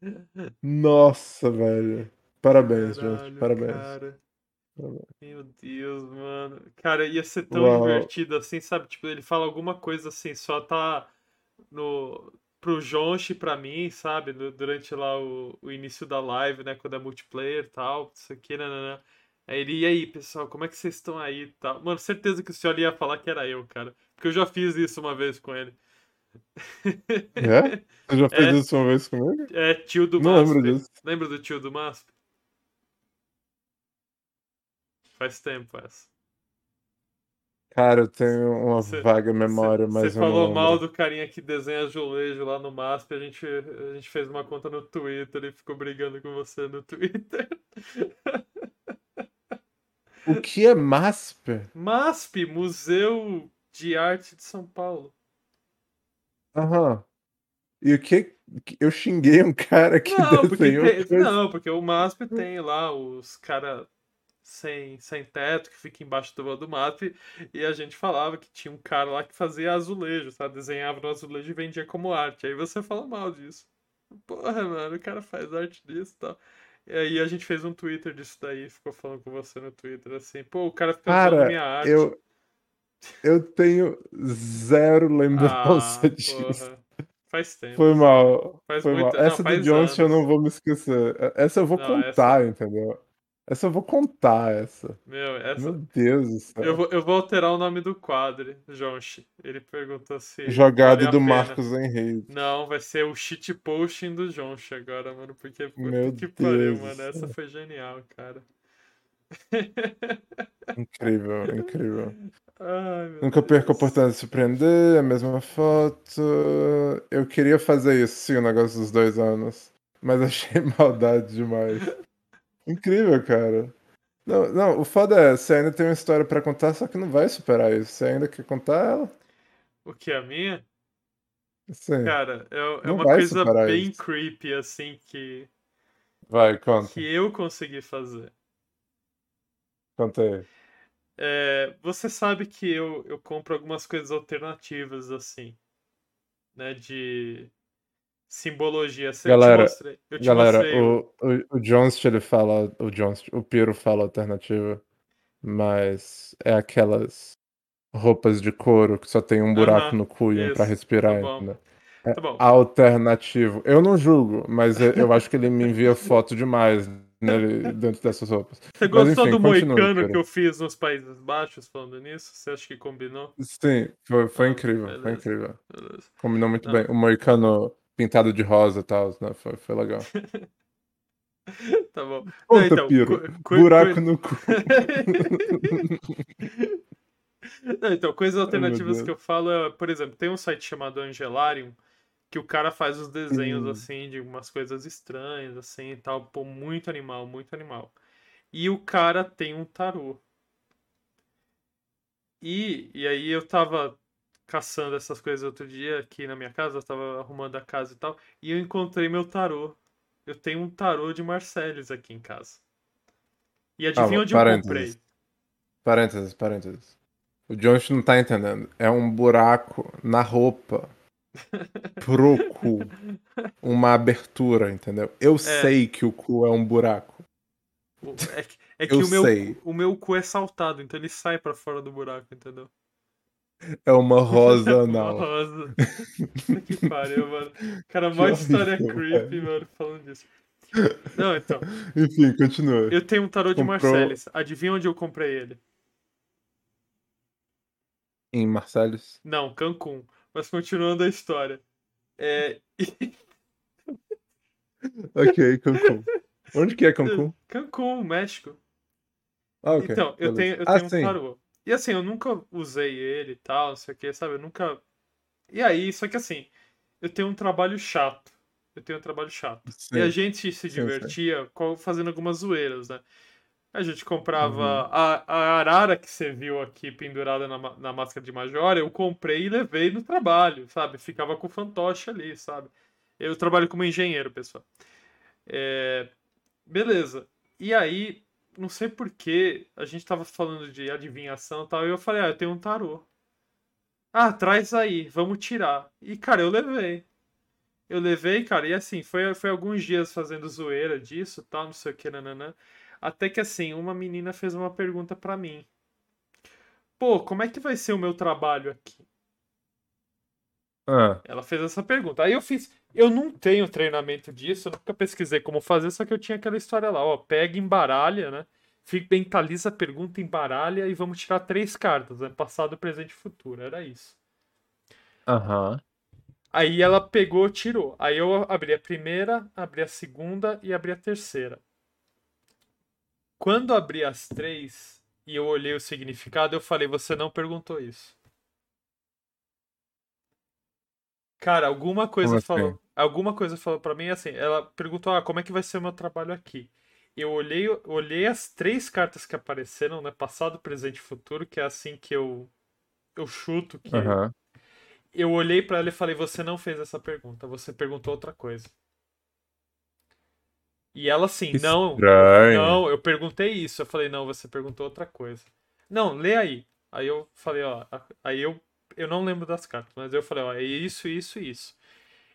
Nossa, velho. Parabéns, Caralho, gente. Parabéns. Cara. Parabéns. Meu Deus, mano. Cara, ia ser tão Uau. divertido assim, sabe? Tipo, ele fala alguma coisa assim, só tá no pro Jonchi pra mim, sabe? Durante lá o, o início da live, né? Quando é multiplayer e tal, isso aqui, né, né, né. Aí ele, e aí, pessoal, como é que vocês estão aí e tal? Mano, certeza que o senhor ia falar que era eu, cara. Porque eu já fiz isso uma vez com ele. É? Você já fez É. isso uma vez comigo? É, tio do Não MASP. lembro disso. Lembra do tio do MASP? Faz tempo essa. Cara, eu tenho uma Cê- vaga memória, mas Você falou mal do carinha que desenha azulejo lá no MASP, a gente, a gente fez uma conta no Twitter e ficou brigando com você no Twitter. O que é MASP? MASP, Museu de Arte de São Paulo. Aham. E o que. Eu xinguei um cara que Não, porque, desenhou tem- coisa- não, porque o MASP tem lá os caras sem, sem teto que fica embaixo do do MASP e a gente falava que tinha um cara lá que fazia azulejo, sabe? Desenhava no azulejo e vendia como arte. Aí você fala mal disso. Porra, mano, o cara faz arte disso e tal. E aí a gente fez um Twitter disso daí, ficou falando com você no Twitter assim, pô, o cara fica usando minha arte. eu, eu tenho zero lembrança Ah, disso. porra. Faz tempo. Foi mal. Faz foi muito- mal. não, Essa do faz Johnson eu não vou me esquecer. Essa eu vou Não, contar, entendeu? Essa eu vou contar, essa. Meu, essa. Meu Deus do céu. Eu vou, eu vou alterar o nome do quadro, Jonchi. Ele perguntou se. Jogado vale do. Marcos Henrique. Não, vai ser o shitposting do Jonchi agora, mano. Porque Meu que pariu, Deus do mano. Essa foi genial, cara. Incrível, incrível. Ai, Nunca perco a Deus. oportunidade de surpreender, a mesma foto. Eu queria fazer isso, sim, o negócio dos dois anos. Mas achei maldade demais. Incrível, cara. Não, não, o foda é, você ainda tem uma história pra contar, só que não vai superar isso. Você ainda quer contar ela? O que, a minha? Sim. Cara, é, é uma coisa bem isso. creepy, assim, que, Vai, conta. que eu consegui fazer. Conta aí. É, você sabe que eu, eu compro algumas coisas alternativas, assim, né, de simbologia. Você- Galera, te mostrei, Galera, mostrei o- o, o, Jones, ele fala, o Jones, o Piero fala alternativa, mas é aquelas roupas de couro que só tem um buraco Aham, no cu e um pra respirar, tá bom. entendeu? Tá bom. Alternativo. Eu não julgo, mas eu- acho que ele me envia foto demais nele, dentro dessas roupas. Você Mas gostou enfim, do moicano que eu fiz nos Países Baixos falando nisso? Você acha que combinou? Sim, foi, foi Ah, incrível, foi beleza. incrível. Beleza. Combinou muito Não. bem. O moicano pintado de rosa e tal, né? Foi, foi legal. Tá bom. Conta, então, Piro. Buraco no cu. Não, então, coisas alternativas que eu falo é, por exemplo, tem um site chamado Angelarium, que o cara faz os desenhos hum. assim de umas coisas estranhas assim e tal, pô, muito animal, muito animal. E o cara tem um tarô. E, e aí eu tava caçando essas coisas outro dia aqui na minha casa, eu tava arrumando a casa e tal, e eu encontrei meu tarô. Eu tenho um tarô de Marcelles aqui em casa. E adivinha ah, onde parênteses. eu comprei? Parênteses, parênteses. O Jones não tá entendendo. É um buraco na roupa pro cu. Uma abertura, entendeu? Eu é. sei que o cu é um buraco. É que, é que o, meu, o meu cu é saltado, então ele sai para fora do buraco, entendeu? É uma rosa não. uma rosa. que pariu, mano. Cara, mó história creepy, mano, falando disso. Não, então. Enfim, continua. Eu tenho um tarô de Comprou... Marcellus. Adivinha onde eu comprei ele? Em Marcellus? Não, Cancún. Mas continuando a história. É. ok, Cancún. Onde que é Cancún? Cancún, México. Ah, ok. Então, eu tenho, eu ah, tenho um tarô. E assim, eu nunca usei ele e tal, não sei o que, sabe? Eu nunca. E aí, só que assim, eu tenho um trabalho chato. Eu tenho um trabalho chato. Sim. E a gente se divertia sim, sim. fazendo algumas zoeiras, né? A gente comprava uhum. a, a arara que você viu aqui pendurada na, na máscara de Major, eu comprei e levei no trabalho, sabe? Ficava com o fantoche ali, sabe? Eu trabalho como engenheiro, pessoal. É... Beleza. E aí, não sei porquê, a gente tava falando de adivinhação e tal, e eu falei, ah, eu tenho um tarô. Ah, traz aí, vamos tirar. E, cara, eu levei. Eu levei, cara, e assim, foi, foi alguns dias fazendo zoeira disso, tal, não sei o que, nananã. Até que assim, uma menina fez uma pergunta para mim. Pô, como é que vai ser o meu trabalho aqui? Ah. Ela fez essa pergunta. Aí eu fiz. Eu não tenho treinamento disso, eu nunca pesquisei como fazer, só que eu tinha aquela história lá, ó. Pega, embaralha, né? Mentaliza a pergunta, embaralha e vamos tirar três cartas, né? Passado, presente e futuro. Era isso. Aham. Uhum. Aí ela pegou, tirou. Aí eu abri a primeira, abri a segunda e abri a terceira. Quando abri as três e eu olhei o significado, eu falei: Você não perguntou isso. Cara, alguma coisa como falou. Assim? Alguma coisa falou para mim assim. Ela perguntou: Ah, como é que vai ser o meu trabalho aqui? Eu olhei, olhei as três cartas que apareceram, né? Passado, presente e futuro, que é assim que eu, eu chuto que. Uhum. Eu olhei para ela e falei: Você não fez essa pergunta, você perguntou outra coisa. E ela assim, não, não, eu perguntei isso. Eu falei, não, você perguntou outra coisa. Não, lê aí. Aí eu falei, ó, aí eu, eu não lembro das cartas, mas eu falei, ó, é isso, isso, isso.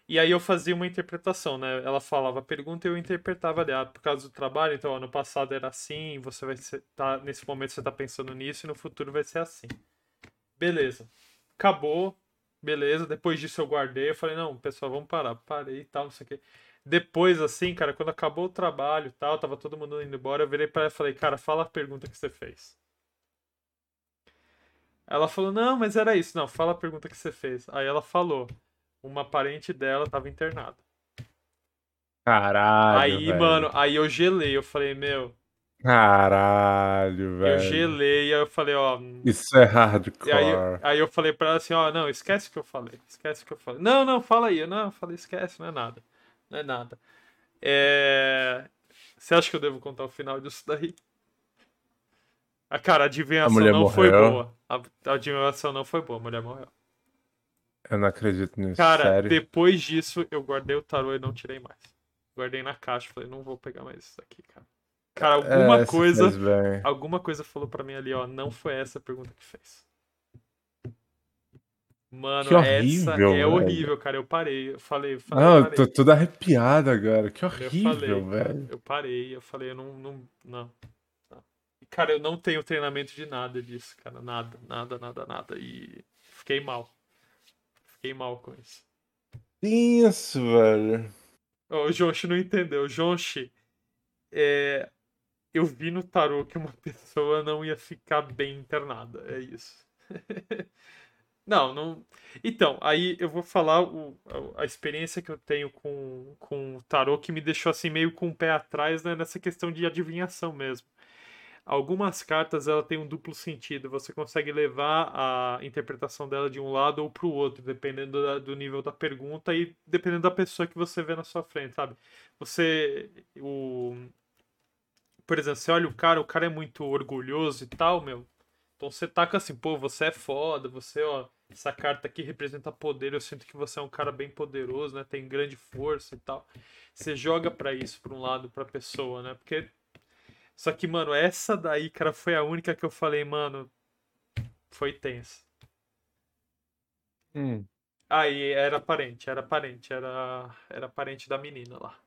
E aí eu fazia uma interpretação, né? Ela falava a pergunta e eu interpretava ali, ah, por causa do trabalho, então, ó, no passado era assim, você vai ser, tá, nesse momento você tá pensando nisso e no futuro vai ser assim. Beleza. Acabou, beleza. Depois disso eu guardei, eu falei, não, pessoal, vamos parar. Parei e tal, não sei o quê. Depois, assim, cara, quando acabou o trabalho e tal, tava todo mundo indo embora, eu virei pra ela e falei, cara, fala a pergunta que você fez. Ela falou, não, mas era isso. Não, fala a pergunta que você fez. Aí ela falou, uma parente dela tava internada. Caralho. Aí, velho. mano, aí eu gelei, eu falei, meu. Caralho, velho. Eu gelei, aí eu falei, ó. Isso é hardcore. Aí, aí eu falei pra ela assim, ó, não, esquece o que eu falei. Esquece o que eu falei. Não, não, fala aí. Não, eu falei, esquece, não é nada. Não é nada. É... Você acha que eu devo contar o final disso daí? A cara, a adivinhação a não morreu. foi boa. A, a adivinhação não foi boa, a mulher morreu. Eu não acredito nisso. Cara, sério? depois disso, eu guardei o tarô e não tirei mais. Guardei na caixa, falei, não vou pegar mais isso daqui, cara. Cara, alguma é, coisa. Alguma coisa falou para mim ali, ó. Não foi essa a pergunta que fez. Mano, que horrível, essa é velho. horrível, cara. Eu parei, eu falei. Falei não, eu parei. tô tudo arrepiado agora. Que horrível, eu falei, velho. eu parei, eu falei, eu não, não, não. Cara, eu não tenho treinamento de nada disso, cara. Nada, nada, nada, nada. E fiquei mal. Fiquei mal com isso. Isso, velho. Oh, o Jonshi não entendeu. Jonshi, é... eu vi no tarô que uma pessoa não ia ficar bem internada. É isso. Não, não. Então, aí eu vou falar o, a, a experiência que eu tenho com, com o tarô que me deixou assim meio com o pé atrás né, nessa questão de adivinhação mesmo. Algumas cartas ela tem um duplo sentido, você consegue levar a interpretação dela de um lado ou para o outro, dependendo da, do nível da pergunta e dependendo da pessoa que você vê na sua frente, sabe? Você o por exemplo, você olha o cara, o cara é muito orgulhoso e tal, meu. Então você taca assim, pô, você é foda, você, ó, essa carta aqui representa poder, eu sinto que você é um cara bem poderoso, né? Tem grande força e tal. Você joga para isso, pra um lado, pra pessoa, né? Porque. Só que, mano, essa daí, cara, foi a única que eu falei, mano. Foi tensa. Hum. Aí era parente, era parente, era, era parente da menina lá.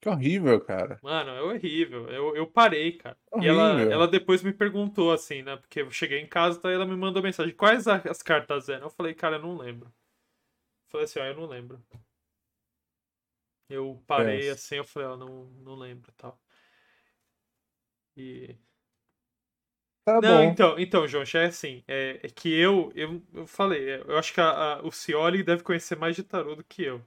Que horrível, cara. Mano, é horrível. Eu, eu parei, cara. Horrível. E ela, ela depois me perguntou assim, né? Porque eu cheguei em casa, e ela me mandou mensagem. Quais as cartas eram? Eu falei, cara, eu não lembro. Eu falei assim, ó, eu não lembro. Eu parei assim, eu falei, ó, não, não lembro tal. E. Tá não, bom. então, então, João, é assim, é, é que eu, eu, eu falei, eu acho que a, a, o Cioli deve conhecer mais de tarô do que eu.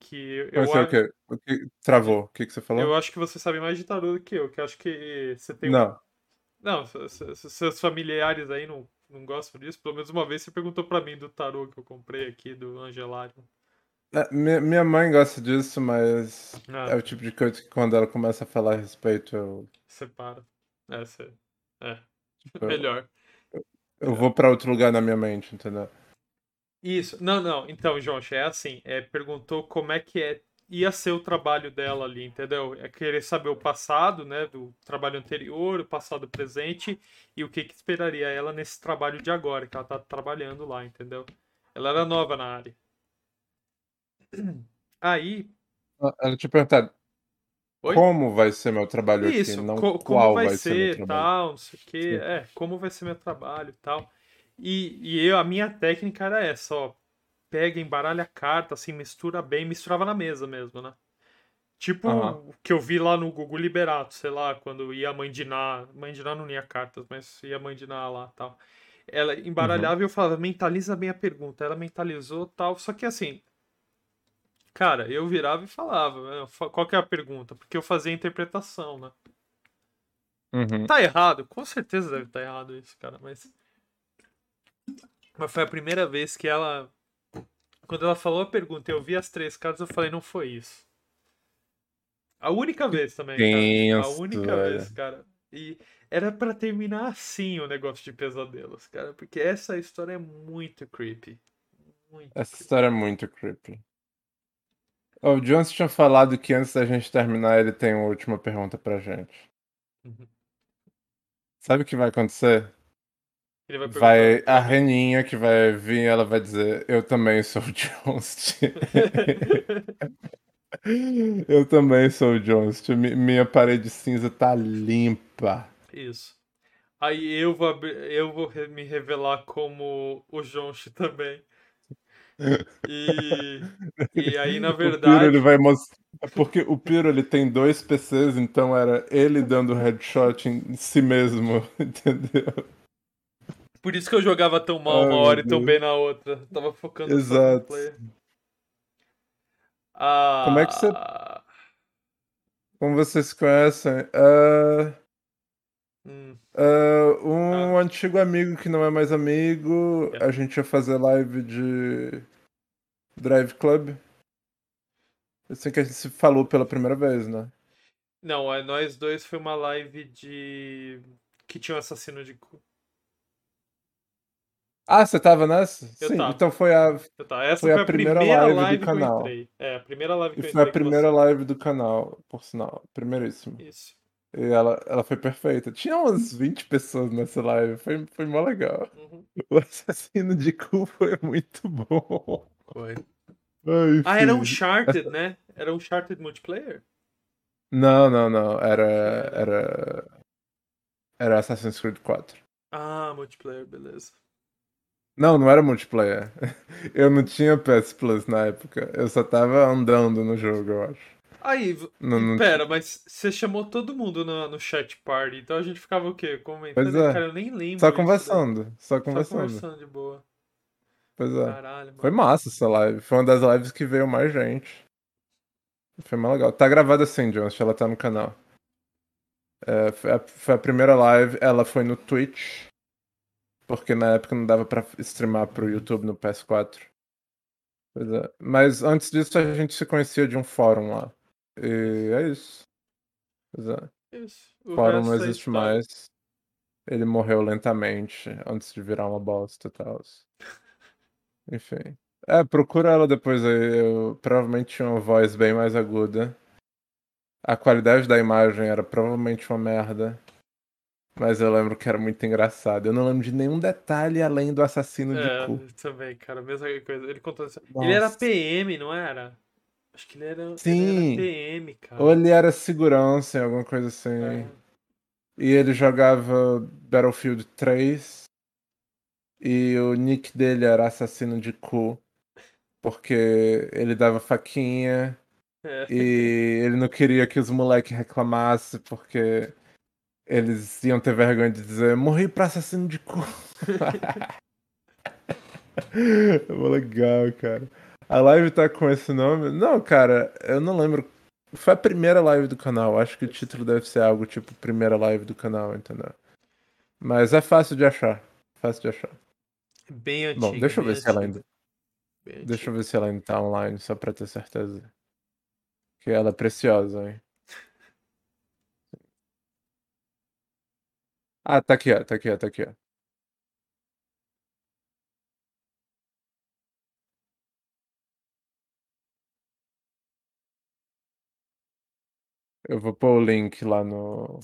Que eu é o quê? O que travou? O que, que você falou? Eu acho que você sabe mais de tarô do que eu, que eu acho que você tem. Não. Não, seus familiares aí não, não gostam disso. Pelo menos uma vez você perguntou para mim do tarô que eu comprei aqui, do Angelário. É, minha mãe gosta disso, mas ah. é o tipo de coisa que quando ela começa a falar a respeito, eu. Separa. É, você... é. Tipo, melhor. Eu, eu vou para outro lugar na minha mente, entendeu? Isso. Não, não. Então, Josh, é assim. É, perguntou como é que é, ia ser o trabalho dela ali, entendeu? É querer saber o passado, né? Do trabalho anterior, o passado presente e o que, que esperaria ela nesse trabalho de agora, que ela tá trabalhando lá, entendeu? Ela era nova na área. Aí. Ela tinha perguntado. Oi? Como vai ser meu trabalho Isso, aqui? Não co como vai, vai ser, ser tal, não sei o quê. É, como vai ser meu trabalho e tal. E, e eu, a minha técnica era essa, ó. Pega, embaralha a carta, assim, mistura bem, misturava na mesa mesmo, né? Tipo o que eu vi lá no Google Liberato, sei lá, quando ia mandinar. Mandinar não ia cartas, mas ia mandinar lá tal. Ela embaralhava uhum. e eu falava, mentaliza bem a pergunta. Ela mentalizou tal. Só que assim. Cara, eu virava e falava, né? qual que é a pergunta? Porque eu fazia a interpretação, né? Uhum. Tá errado? Com certeza deve estar tá errado isso, cara, mas. Mas foi a primeira vez que ela. Quando ela falou a pergunta, eu vi as três cartas, eu falei, não foi isso. A única vez também, cara. A única vez, cara. E era para terminar assim o negócio de pesadelos, cara. Porque essa história é muito creepy. Muito essa creepy. história é muito creepy. O Jones tinha falado que antes da gente terminar, ele tem uma última pergunta pra gente. Uhum. Sabe o que vai acontecer? Vai, vai, a Reninha que vai vir, ela vai dizer: Eu também sou o Jones. eu também sou o Jones. Minha parede cinza tá limpa. Isso. Aí eu vou, eu vou me revelar como o Jones também. E, e aí, na verdade. O Piro, ele vai mostrar. Porque o Piro ele tem dois PCs, então era ele dando headshot em si mesmo, entendeu? Por isso que eu jogava tão mal uma hora e tão bem na outra. tava focando Exato. no player. Ah... Como é que você. Como vocês conhecem? Uh... Hum. Uh, um ah. antigo amigo que não é mais amigo. É. A gente ia fazer live de Drive Club. Assim que a gente se falou pela primeira vez, né? Não, é, nós dois foi uma live de. que tinha um assassino de. Ah, você tava nessa? Eu Sim, tava. então foi a. Essa foi a primeira, live, live do canal. É, a primeira live que E eu foi a primeira live do canal, por sinal. Primeiríssima. Isso. E ela, ela foi perfeita. Tinha umas 20 pessoas nessa live. Foi, foi mó legal. Uhum. O assassino de cu foi muito bom. Foi. Ai, Ah, era enfim. Uncharted, né? Era Uncharted multiplayer? Não, não, não. Era. Era. Era Assassin's Creed 4. Ah, multiplayer, beleza. Não, não era multiplayer. Eu não tinha PS Plus na época. Eu só tava andando no jogo, eu acho. Aí, não, não... pera, mas você chamou todo mundo no, no chat party, então a gente ficava o quê? Comentando? Pois é. Cara, eu nem lembro. Só conversando, só conversando. Só conversando de boa. Pois é. Caralho, Foi massa essa live. Foi uma das lives que veio mais gente. Foi mais legal. Tá gravada assim, Jones, ela tá no canal. É, foi, a, foi a primeira live, ela foi no Twitch. Porque na época não dava pra streamar pro YouTube no PS4. Pois é. Mas antes disso a gente se conhecia de um fórum lá. E é isso. Isso. O fórum não existe é mais. Ele morreu lentamente antes de virar uma bosta e tal. Enfim. É, procura ela depois aí. Eu provavelmente tinha uma voz bem mais aguda. A qualidade da imagem era provavelmente uma merda. Mas eu lembro que era muito engraçado. Eu não lembro de nenhum detalhe além do assassino é, de cu. também, cara. Mesma coisa. Ele contou. Ele era PM, não era? Acho que ele era, Sim. Ele era PM, cara. Ou ele era segurança, alguma coisa assim. É. E ele jogava Battlefield 3. E o nick dele era assassino de cu. Porque ele dava faquinha. É. E ele não queria que os moleques reclamassem, porque eles iam ter vergonha de dizer morri pra assassino de cu. legal, cara. A live tá com esse nome? Não, cara, eu não lembro. Foi a primeira live do canal. Acho que o título deve ser algo tipo primeira live do canal, entendeu? Mas é fácil de achar. Fácil de achar. Bem antigo. Bom, deixa eu ver se ela ainda. Deixa eu ver se ela ainda tá online, só pra ter certeza. Que ela é preciosa, hein? Ah, tá aqui, ó, tá aqui, ó, tá aqui, ó. Eu vou pôr o link lá no.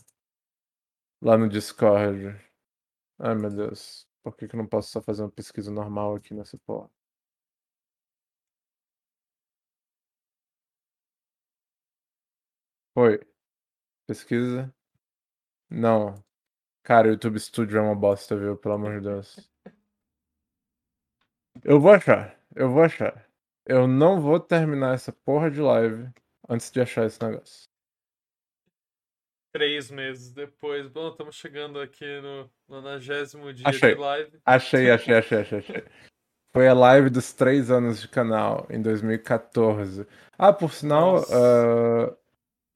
Lá no Discord. Ai meu Deus. Por que, que eu não posso só fazer uma pesquisa normal aqui nessa porra? Oi. Pesquisa? Não. Cara, o YouTube Studio é uma bosta, viu? Pelo amor de Deus. Eu vou achar. Eu vou achar. Eu não vou terminar essa porra de live antes de achar esse negócio. Três meses depois. Bom, estamos chegando aqui no 90 dia achei. de live. Achei, achei, achei, achei, achei. Foi a live dos três anos de canal, em 2014. Ah, por sinal. Uh,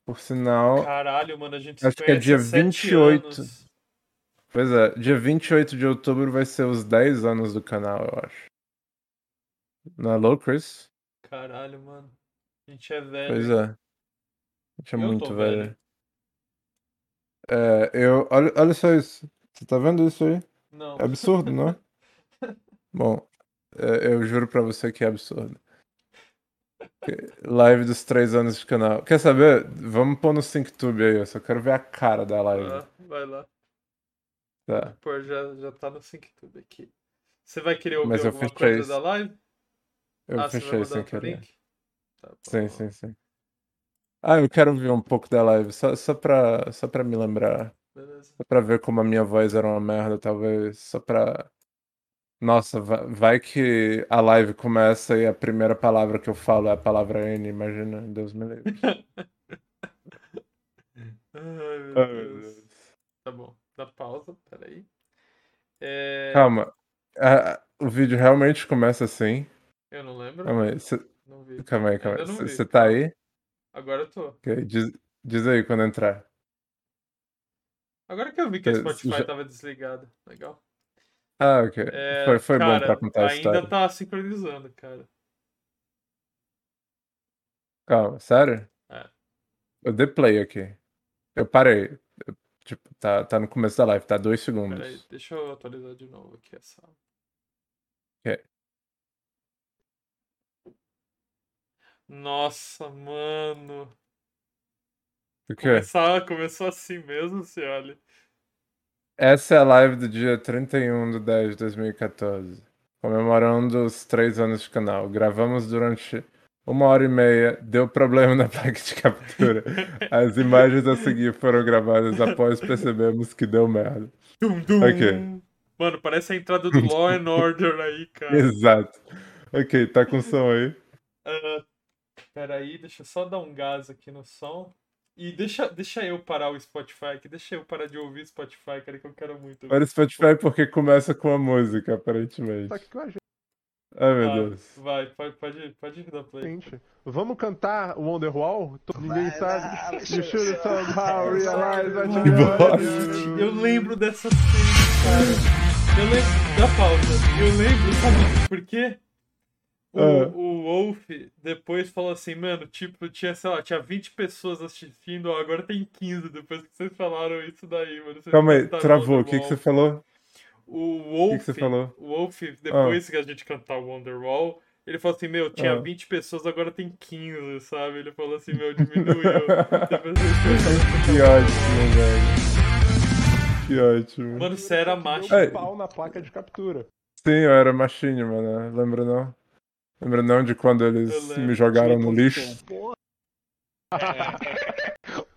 por sinal. Caralho, mano, a gente Acho que é dia 28. Anos. Pois é, dia 28 de outubro vai ser os 10 anos do canal, eu acho. Não é louco, Chris? Caralho, mano. A gente é velho. Pois é. A gente é eu muito velho. velho. É, eu. Olha, olha só isso. Você tá vendo isso aí? Não. É absurdo, não é? Bom, eu juro pra você que é absurdo. Live dos três anos de canal. Quer saber? Vamos pôr no SyncTube aí, eu só quero ver a cara da live. Ah, vai lá. Tá. Pô, já, já tá no SyncTube aqui. Você vai querer ouvir Mas alguma coisa isso. da live? Eu ah, fechei sem querer. Tá, sim, sim, sim. Ah, eu quero ver um pouco da live, só, só, pra, só pra me lembrar. Beleza. Só pra ver como a minha voz era uma merda, talvez. Só pra nossa, vai que a live começa e a primeira palavra que eu falo é a palavra N, imagina, Deus me livre. Ai, meu Deus. Tá bom, dá pausa, peraí. É... Calma, o vídeo realmente começa assim. Eu não lembro. Calma aí, cê... não vi. calma aí, calma aí. Você tá aí? Agora eu tô. Okay. Diz, diz aí quando entrar. Agora que eu vi que o Spotify já... tava desligado. Legal. Ah, ok. É, foi foi cara, bom pra contar a história. Ainda tá sincronizando, cara. Calma, sério? É. Eu dei play aqui. Eu parei. Eu, tipo, tá, tá no começo da live, tá dois segundos. Peraí, deixa eu atualizar de novo aqui essa. Ok. Nossa, mano. O quê? Começar, começou assim mesmo, se olha. Essa é a live do dia 31 de 10 de 2014, comemorando os três anos de canal. Gravamos durante uma hora e meia, deu problema na placa de captura. As imagens a seguir foram gravadas após percebermos que deu merda. Dum, dum. Ok. Mano, parece a entrada do Law and Order aí, cara. Exato. Ok, tá com som aí? Uh, Pera aí, deixa eu só dar um gás aqui no som. E deixa, deixa eu parar o Spotify, que deixa eu parar de ouvir Spotify, cara, que eu quero muito. Para o Spotify porque começa com a música, aparentemente. Tá aqui com a gente. Ai, meu ah, Deus. Vai, pode, pode, pode dar play. Gente, vamos cantar o Wonderwall? Ninguém sabe. You should somehow realize what you Eu lembro dessa cena, cara. Eu lembro da pausa. Eu lembro, sabe por quê? O, uh. o Wolf depois falou assim, mano, tipo, tinha, sei lá, tinha 20 pessoas assistindo, ó, agora tem 15 depois que vocês falaram isso daí, mano. Calma aí, travou, o que, que você falou? O Wolf, que que você falou? o Wolf, depois uh. que a gente cantar o Wonderwall, ele falou assim, meu, tinha uh. 20 pessoas, agora tem 15, sabe? Ele falou assim, meu, diminuiu. que ótimo, velho. Que ótimo. Mano, você era macho. Um pau na placa de captura. Sim, eu era machinho, mano. Lembra não? Lembra não de quando eles me jogaram no lixo?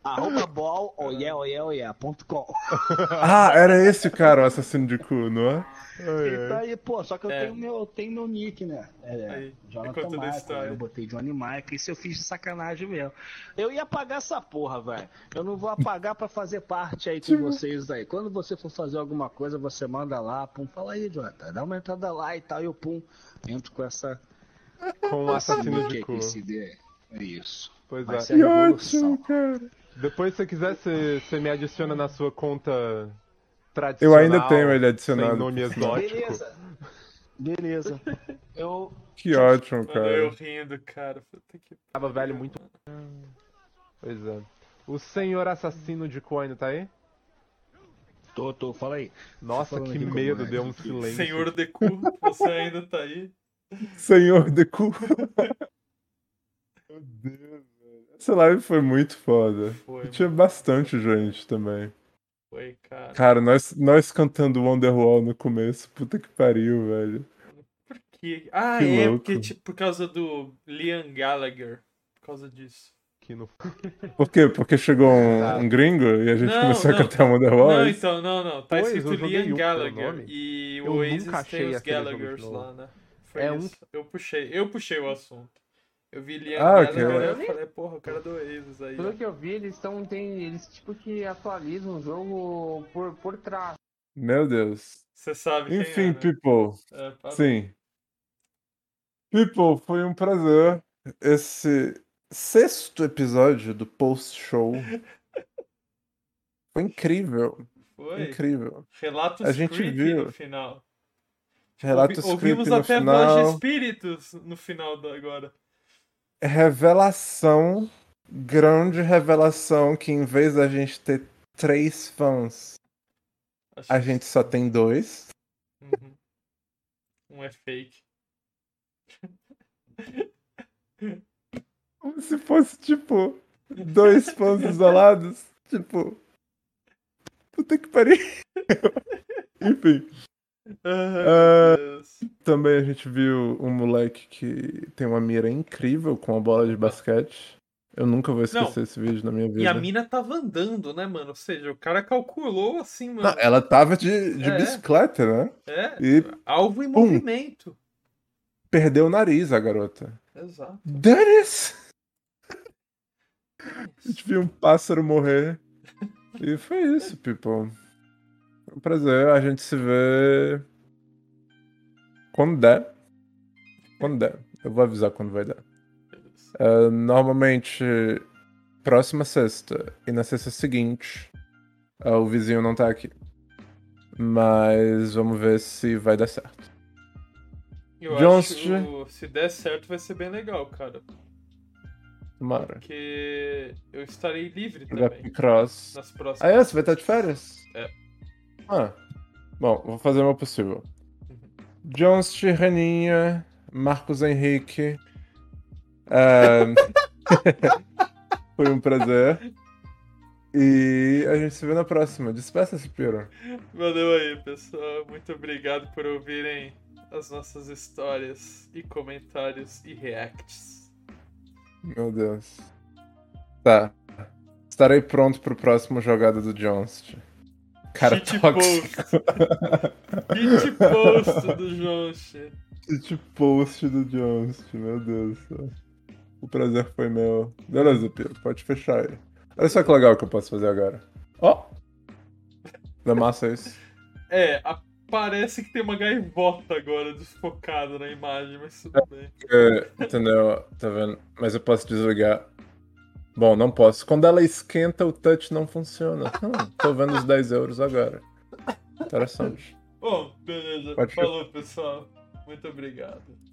Arroba ball, oh yeah, oh yeah, oh yeah, ponto com. Ah, era esse cara, o assassino de cu, não é? Ele tá aí, pô, só que eu é. tenho, meu, tenho meu nick, né? É, aí, Jonathan Michael, eu botei Johnny Michael, isso eu fiz de sacanagem mesmo. Eu ia apagar essa porra, velho. Eu não vou apagar pra fazer parte aí com tipo- vocês aí. Quando você for fazer alguma coisa, você manda lá, pum, fala aí, Jonathan, dá uma entrada lá e tal, e eu, pum, entro com essa com o assassino de cu. É isso. Pois Vai é. Que ótimo, cara. Depois, se você quiser, você, você me adiciona na sua conta tradicional. Eu ainda tenho ele adicionado. Sem nome exótico. Beleza. Beleza. Eu... Que ótimo, cara. Eu rindo, cara. Que... Tava velho muito. Pois é. O senhor assassino de cu ainda tá aí? Tô, tô, fala aí. Nossa, que medo, deu um silêncio. Senhor de cu, você ainda tá aí? Senhor de cu. Meu Deus, velho. Essa live foi muito foda. Foi, tinha bastante gente também. Foi, cara. Cara, nós, nós cantando Wonderwall no começo, puta que pariu, velho. Por quê? Ah, que é, louco. porque tipo, por causa do Liam Gallagher. Por causa disso. Que no... Por quê? Porque chegou um, um gringo e a gente não, começou não. a cantar Wonderwall? Não, então, não, não. Tá pois, escrito Liam Gallagher. E o Oasis tem os Gallaghers lá, né? Foi é isso. Um... Eu puxei, eu puxei o assunto. Eu vi Liam ah, okay. eu falei, porra, o cara do Oasis aí. Pelo que eu vi, eles estão. Tem, eles tipo que atualizam o jogo por, por trás. Meu Deus. Você sabe Enfim, é, né? people. É, Sim. People, foi um prazer. Esse sexto episódio do post-show. foi incrível. Foi. Incrível. Relatos a gente viu no final. Relatos Ouvi, Ouvimos até final. espíritos no final da agora. Revelação, grande revelação que em vez da gente ter três fãs, Acho a que... gente só tem dois. Uhum. Um é fake. Como se fosse, tipo, dois fãs isolados. Tipo. Puta que pariu. Enfim. Uh, também a gente viu um moleque que tem uma mira incrível com a bola de basquete. Eu nunca vou esquecer Não. esse vídeo na minha vida. E a mina tava andando, né, mano? Ou seja, o cara calculou assim, mano. Não, ela tava de, de É. bicicleta, né? É, E alvo em Pum. movimento. perdeu o nariz a garota. Exato. Dennis! A gente viu um pássaro morrer. E foi isso, people. Um prazer, a gente se vê quando der. Quando der. Eu vou avisar quando vai dar. Uh, normalmente, próxima sexta e na sexta seguinte, uh, o vizinho não tá aqui. Mas vamos ver se vai dar certo. Eu Johnst... acho que se der certo vai ser bem legal, cara. Tomara. Porque eu estarei livre também. Cross. Nas próximas. Ah, é? Você vai estar de férias? É. Ah. Bom, vou fazer o meu possível. Jones, Reninha, Marcos Henrique. Um... Foi um prazer. E a gente se vê na próxima. Despeça-se, Piro. Valeu aí, pessoal. Muito obrigado por ouvirem as nossas histórias e comentários e reacts. Meu Deus. Tá. Estarei pronto pro próximo jogada do Jones. Cara Cheat tóxico. Hit post do Jones. Hit post do Jones, meu Deus do céu. O prazer foi meu. Beleza, Piro, pode fechar aí. Olha só que legal que eu posso fazer agora. Ó! Oh! Não é massa isso? É, a, parece que tem uma gaivota agora desfocada na imagem, mas tudo é, bem. É, entendeu? Tá vendo? Mas eu posso desligar. Bom, não posso. Quando ela esquenta, o touch não funciona. Hum, tô vendo os 10 euros agora. Interessante. Bom, beleza. Pode Falou, pessoal. Muito obrigado.